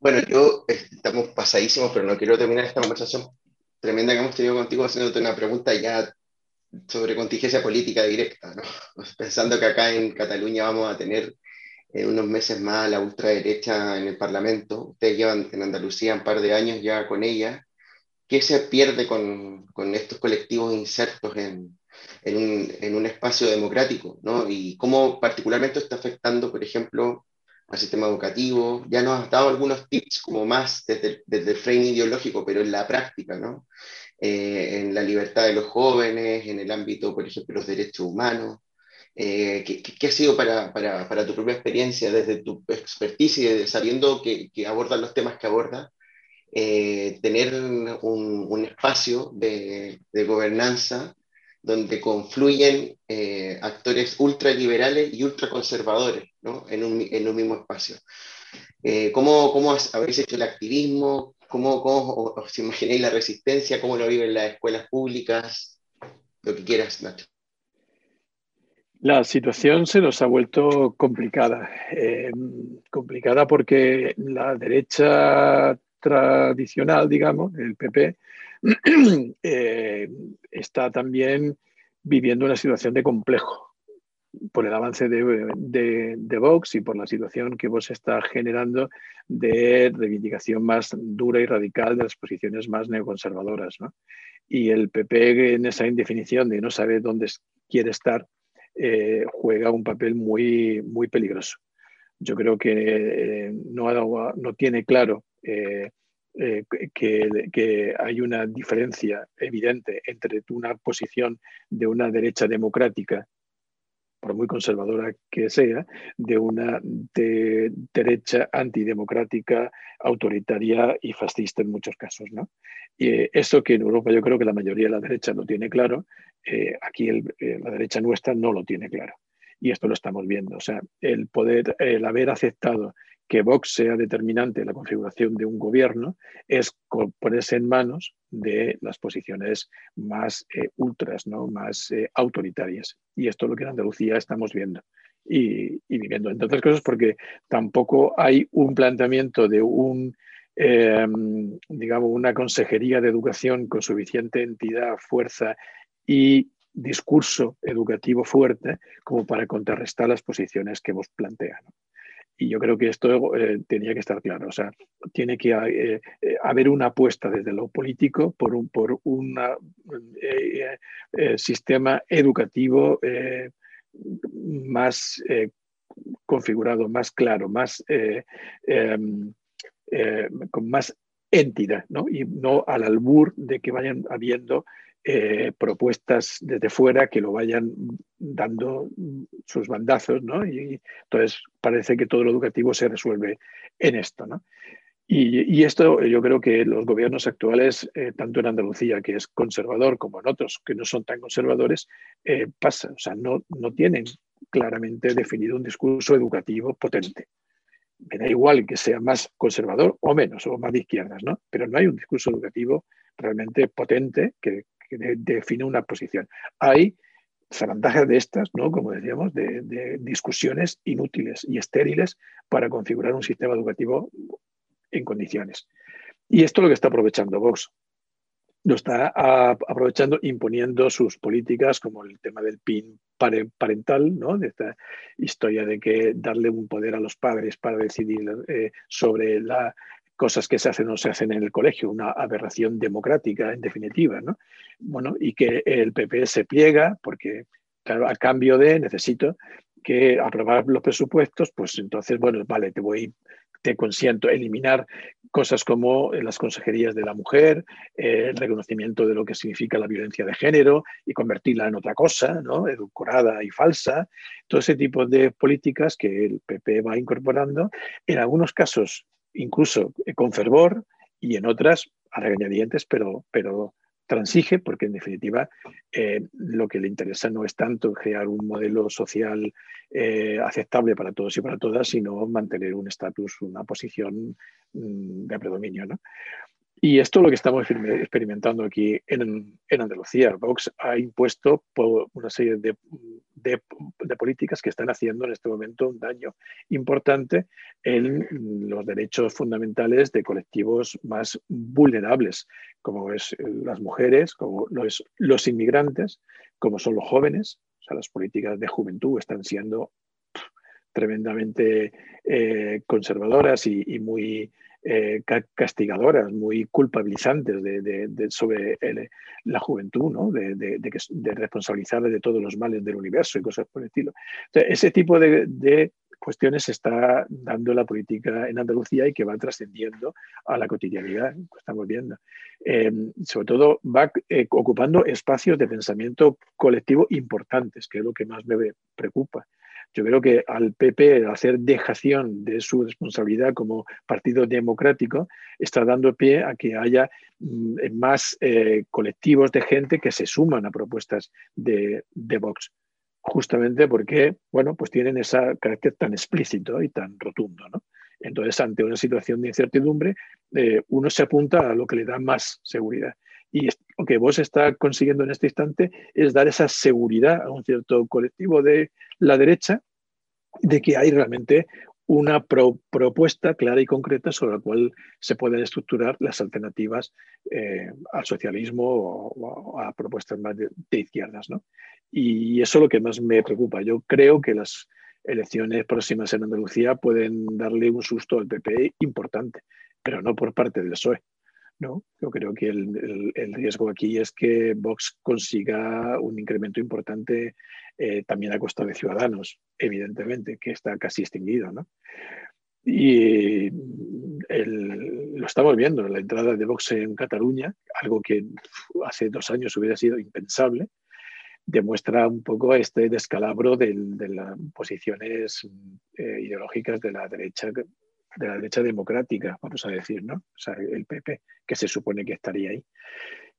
Bueno, yo estamos pasadísimos, pero no quiero terminar esta conversación tremenda que hemos tenido contigo haciéndote una pregunta ya sobre contingencia política directa, ¿no? *laughs* pensando que acá en Cataluña vamos a tener en unos meses más la ultraderecha en el Parlamento. Ustedes llevan en Andalucía un par de años ya con ella. ¿Qué se pierde con, con estos colectivos insertos en, en, un, en, un, espacio democrático? ¿no? Y cómo particularmente está afectando, por ejemplo, al sistema educativo. Ya nos has dado algunos tips como más desde, desde el frame ideológico, pero en la práctica, ¿no? Eh, en la libertad de los jóvenes, en el ámbito, por ejemplo, de los derechos humanos. Eh, ¿qué, ¿qué, ha sido para, para, para, tu propia experiencia, desde tu expertise, sabiendo que, que abordan los temas que aborda, eh, tener un, un, espacio de, de gobernanza donde confluyen eh, actores ultraliberales y ultraconservadores ¿no? en, un, en, un, mismo espacio. Eh, ¿cómo, ¿Cómo habéis hecho el activismo? ¿Cómo, cómo os imagináis la resistencia? ¿Cómo lo viven las escuelas públicas? Lo que quieras, Nacho. La situación se nos ha vuelto complicada. Eh, complicada porque la derecha tradicional, digamos, el PP, *clears throat* eh, está también viviendo una situación de complejo por el avance de, de, Vox y por la situación que Vox está generando de reivindicación más dura y radical de las posiciones más neoconservadoras. ¿no? Y el PP en esa indefinición de no saber dónde quiere estar, eh, juega un papel muy, muy peligroso. Yo creo que eh, no, tiene claro eh, que, hay una diferencia evidente entre una posición de una derecha democrática, por muy conservadora que sea, de una derecha antidemocrática, autoritaria y fascista en muchos casos. ¿no? Y eh, eso que en Europa yo creo que la mayoría de la derecha lo tiene claro, eh, aquí la derecha nuestra no lo tiene claro. Y esto lo estamos viendo. O sea, el poder, el haber aceptado que Vox sea determinante en la configuración de un gobierno es ponerse en manos de las posiciones más eh, ultras, ¿no? más eh, autoritarias. Y esto es lo que en Andalucía estamos viendo y, viviendo. Entre otras cosas porque tampoco hay un planteamiento de un, em, digamos, una consejería de educación con suficiente entidad, fuerza y discurso educativo fuerte como para contrarrestar las posiciones que vos plantea. Y yo creo que esto eh, tenía que estar claro. O sea, tiene que eh, eh, haber una apuesta desde lo político por un por una, sistema educativo más configurado, más claro, más, em, con más entidad, ¿no? y no al albur de que vayan habiendo eh, propuestas desde fuera que lo vayan dando sus bandazos, ¿no? Y entonces parece que todo lo educativo se resuelve en esto, ¿no? Y, esto yo creo que los gobiernos actuales, eh, tanto en Andalucía, que es conservador, como en otros que no son tan conservadores, eh, pasa, o sea, no, no tienen claramente definido un discurso educativo potente. Me da igual que sea más conservador o menos, o más de izquierdas, ¿no? Pero no hay un discurso educativo realmente potente que, que define una posición. Hay zarandajas de estas, ¿no? como decíamos, de, discusiones inútiles y estériles para configurar un sistema educativo en condiciones. Y esto es lo que está aprovechando Vox. Lo está aprovechando imponiendo sus políticas como el tema del PIN parental, ¿no? de esta historia de que darle un poder a los padres para decidir eh, sobre la cosas que se hacen o no se hacen en el colegio, una aberración democrática en definitiva, ¿no? Bueno, y que el PP se pliega porque, claro, a cambio de necesito que aprobar los presupuestos, pues entonces, bueno, vale, te voy, te consiento eliminar cosas como las consejerías de la mujer, el reconocimiento de lo que significa la violencia de género y convertirla en otra cosa, ¿no? edulcorada y falsa, todo ese tipo de políticas que el PP va incorporando, en algunos casos incluso con fervor y en otras a regañadientes, pero, pero transige, porque en definitiva eh, lo que le interesa no es tanto crear un modelo social eh, aceptable para todos y para todas, sino mantener un estatus, una posición mm, de predominio. ¿no? Y esto es lo que estamos experimentando aquí en, Andalucía. Vox ha impuesto una serie de, políticas que están haciendo en este momento un daño importante en los derechos fundamentales de colectivos más vulnerables, como es las mujeres, como es los inmigrantes, como son los jóvenes. O sea, las políticas de juventud están siendo tremendamente eh, conservadoras y muy eh, castigadoras, muy culpabilizantes de, sobre la juventud, ¿no? de, de, responsabilizarle de todos los males del universo y cosas por el estilo. ese tipo de, cuestiones se está dando la política en Andalucía y que va trascendiendo a la cotidianidad, que estamos viendo. Em, sobre todo va eh, ocupando espacios de pensamiento colectivo importantes, que es lo que más me preocupa. Yo creo que al PP hacer dejación de su responsabilidad como partido democrático está dando pie a que haya mm, más eh, colectivos de gente que se suman a propuestas de, Vox justamente porque, bueno, pues tienen ese carácter tan explícito y tan rotundo, Entonces, ante una situación de incertidumbre, eh, uno se apunta a lo que le da más seguridad. Y lo que vos está consiguiendo en este instante es dar esa seguridad a un cierto colectivo de la derecha de que hay realmente una propuesta clara y concreta sobre la cual se pueden estructurar las alternativas eh, al socialismo o, a propuestas más de, izquierdas. Y eso es lo que más me preocupa. Yo creo que las elecciones próximas en Andalucía pueden darle un susto al PP importante, pero no por parte del PSOE. ¿No? Yo creo que el, riesgo aquí es que Vox consiga un incremento importante eh, también a costa de Ciudadanos, evidentemente, que está casi extinguido. ¿no? Y lo estamos viendo, la entrada de Vox en Cataluña, algo que hace dos años hubiera sido impensable, demuestra un poco este descalabro de, las posiciones eh, ideológicas de la derecha de la derecha democrática, vamos a decir, ¿no? O sea, el PP, que se supone que estaría ahí.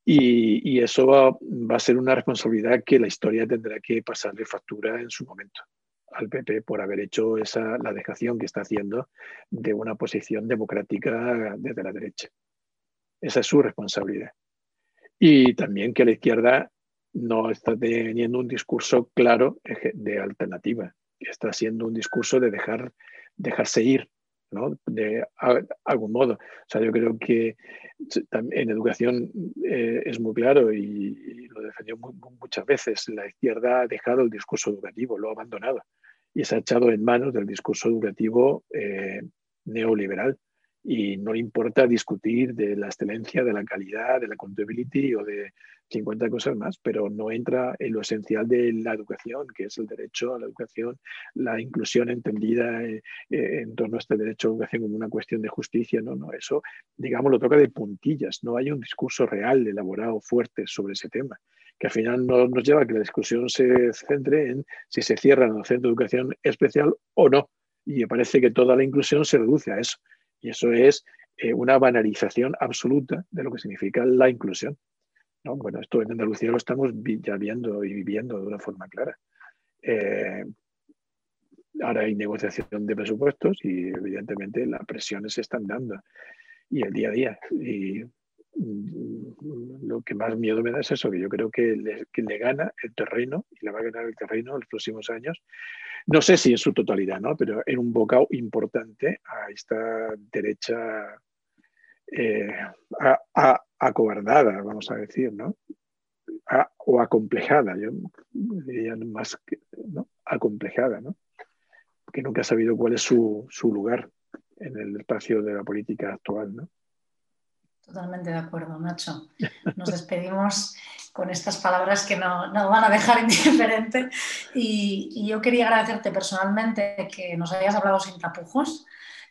Y, eso va, a ser una responsabilidad que la historia tendrá que pasarle factura en su momento al PP por haber hecho esa, la dejación que está haciendo de una posición democrática desde la derecha. Esa es su responsabilidad. Y también que la izquierda no está teniendo un discurso claro de alternativa, está haciendo un discurso de dejar, dejarse ir de algún modo. O sea, yo creo que en educación eh, es muy claro y, lo defendió muchas veces. La izquierda ha dejado el discurso educativo, lo ha abandonado y se ha echado en manos del discurso educativo eh, neoliberal y no le importa discutir de la excelencia, de la calidad, de la contability o de 50 cosas más, pero no entra en lo esencial de la educación, que es el derecho a la educación, la inclusión entendida eh, eh, en torno a este derecho a la educación como una cuestión de justicia. No, no, eso, digamos, lo toca de puntillas. No hay un discurso real, elaborado, fuerte sobre ese tema que al final no, nos lleva a que la discusión se centre en si se cierran los centros de educación especial o no. Y me parece que toda la inclusión se reduce a eso. Y eso es eh, una banalización absoluta de lo que significa la inclusión. Bueno, esto en Andalucía lo estamos ya viendo y viviendo de una forma clara. Eh, ahora hay negociación de presupuestos y evidentemente las presiones se están dando y el día a día. Lo que más miedo me da es eso, que yo creo que le, gana el terreno y le va a ganar el terreno en los próximos años no sé si en su totalidad, ¿no? pero en un bocado importante a esta derecha eh, acobardada, vamos a decir, ¿no? o acomplejada, yo diría más que ¿no? acomplejada, ¿no? que nunca ha sabido cuál es su, lugar en el espacio de la política actual. ¿no? Totalmente de acuerdo, Nacho. *laughs* Nos despedimos con estas palabras que no, no van a dejar *laughs* indiferente. Y, y, yo quería agradecerte personalmente que nos hayas hablado sin tapujos,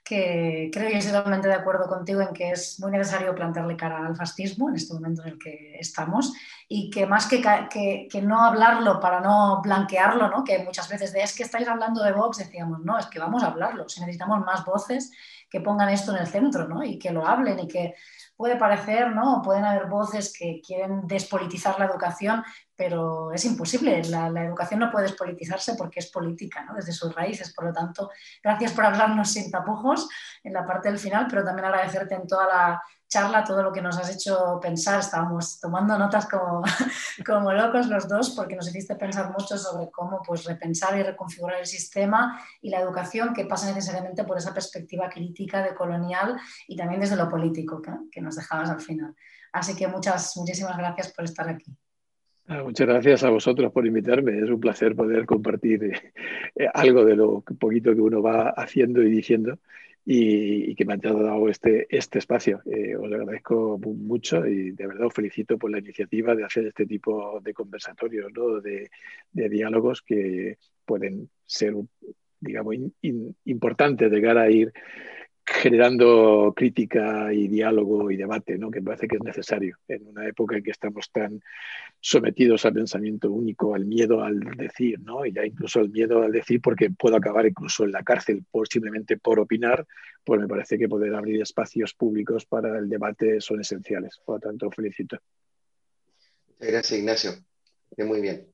que creo que estoy totalmente de acuerdo contigo en que es muy necesario plantearle cara al fascismo en este momento en el que estamos y que más que, que, que no hablarlo para no blanquearlo, ¿no? que muchas veces de es que estáis hablando de Vox, decíamos, no, es que vamos a hablarlo, si necesitamos más voces que pongan esto en el centro ¿no? y que lo hablen y que puede parecer, ¿no? Pueden haber voces que quieren despolitizar la educación, pero es imposible. La, educación no puede despolitizarse porque es política, ¿no? Desde sus raíces. Por lo tanto, gracias por hablarnos sin tapujos en la parte del final, pero también agradecerte en toda la charla, todo lo que nos has hecho pensar. Estábamos tomando notas como, *laughs* como locos los dos porque nos hiciste pensar mucho sobre cómo pues, repensar y reconfigurar el sistema y la educación que pasa necesariamente por esa perspectiva crítica de colonial y también desde lo político que, que nos dejabas al final. Así que muchas, muchísimas gracias por estar aquí. Ah, muchas gracias a vosotros por invitarme. Es un placer poder compartir eh, algo de lo poquito que uno va haciendo y diciendo y, que me han dado este, este espacio. Eh, os agradezco mucho y de verdad os felicito por la iniciativa de hacer este tipo de conversatorios, ¿no? de, diálogos que pueden ser, digamos, importantes de a ir generando crítica y diálogo y debate, ¿no? que parece que es necesario en una época en que estamos tan sometidos al pensamiento único, al miedo al decir, ¿no? y ya incluso al miedo al decir porque puedo acabar incluso en la cárcel por simplemente por opinar, pues me parece que poder abrir espacios públicos para el debate son esenciales. Por lo tanto, felicito. Gracias, Ignacio. Muy bien.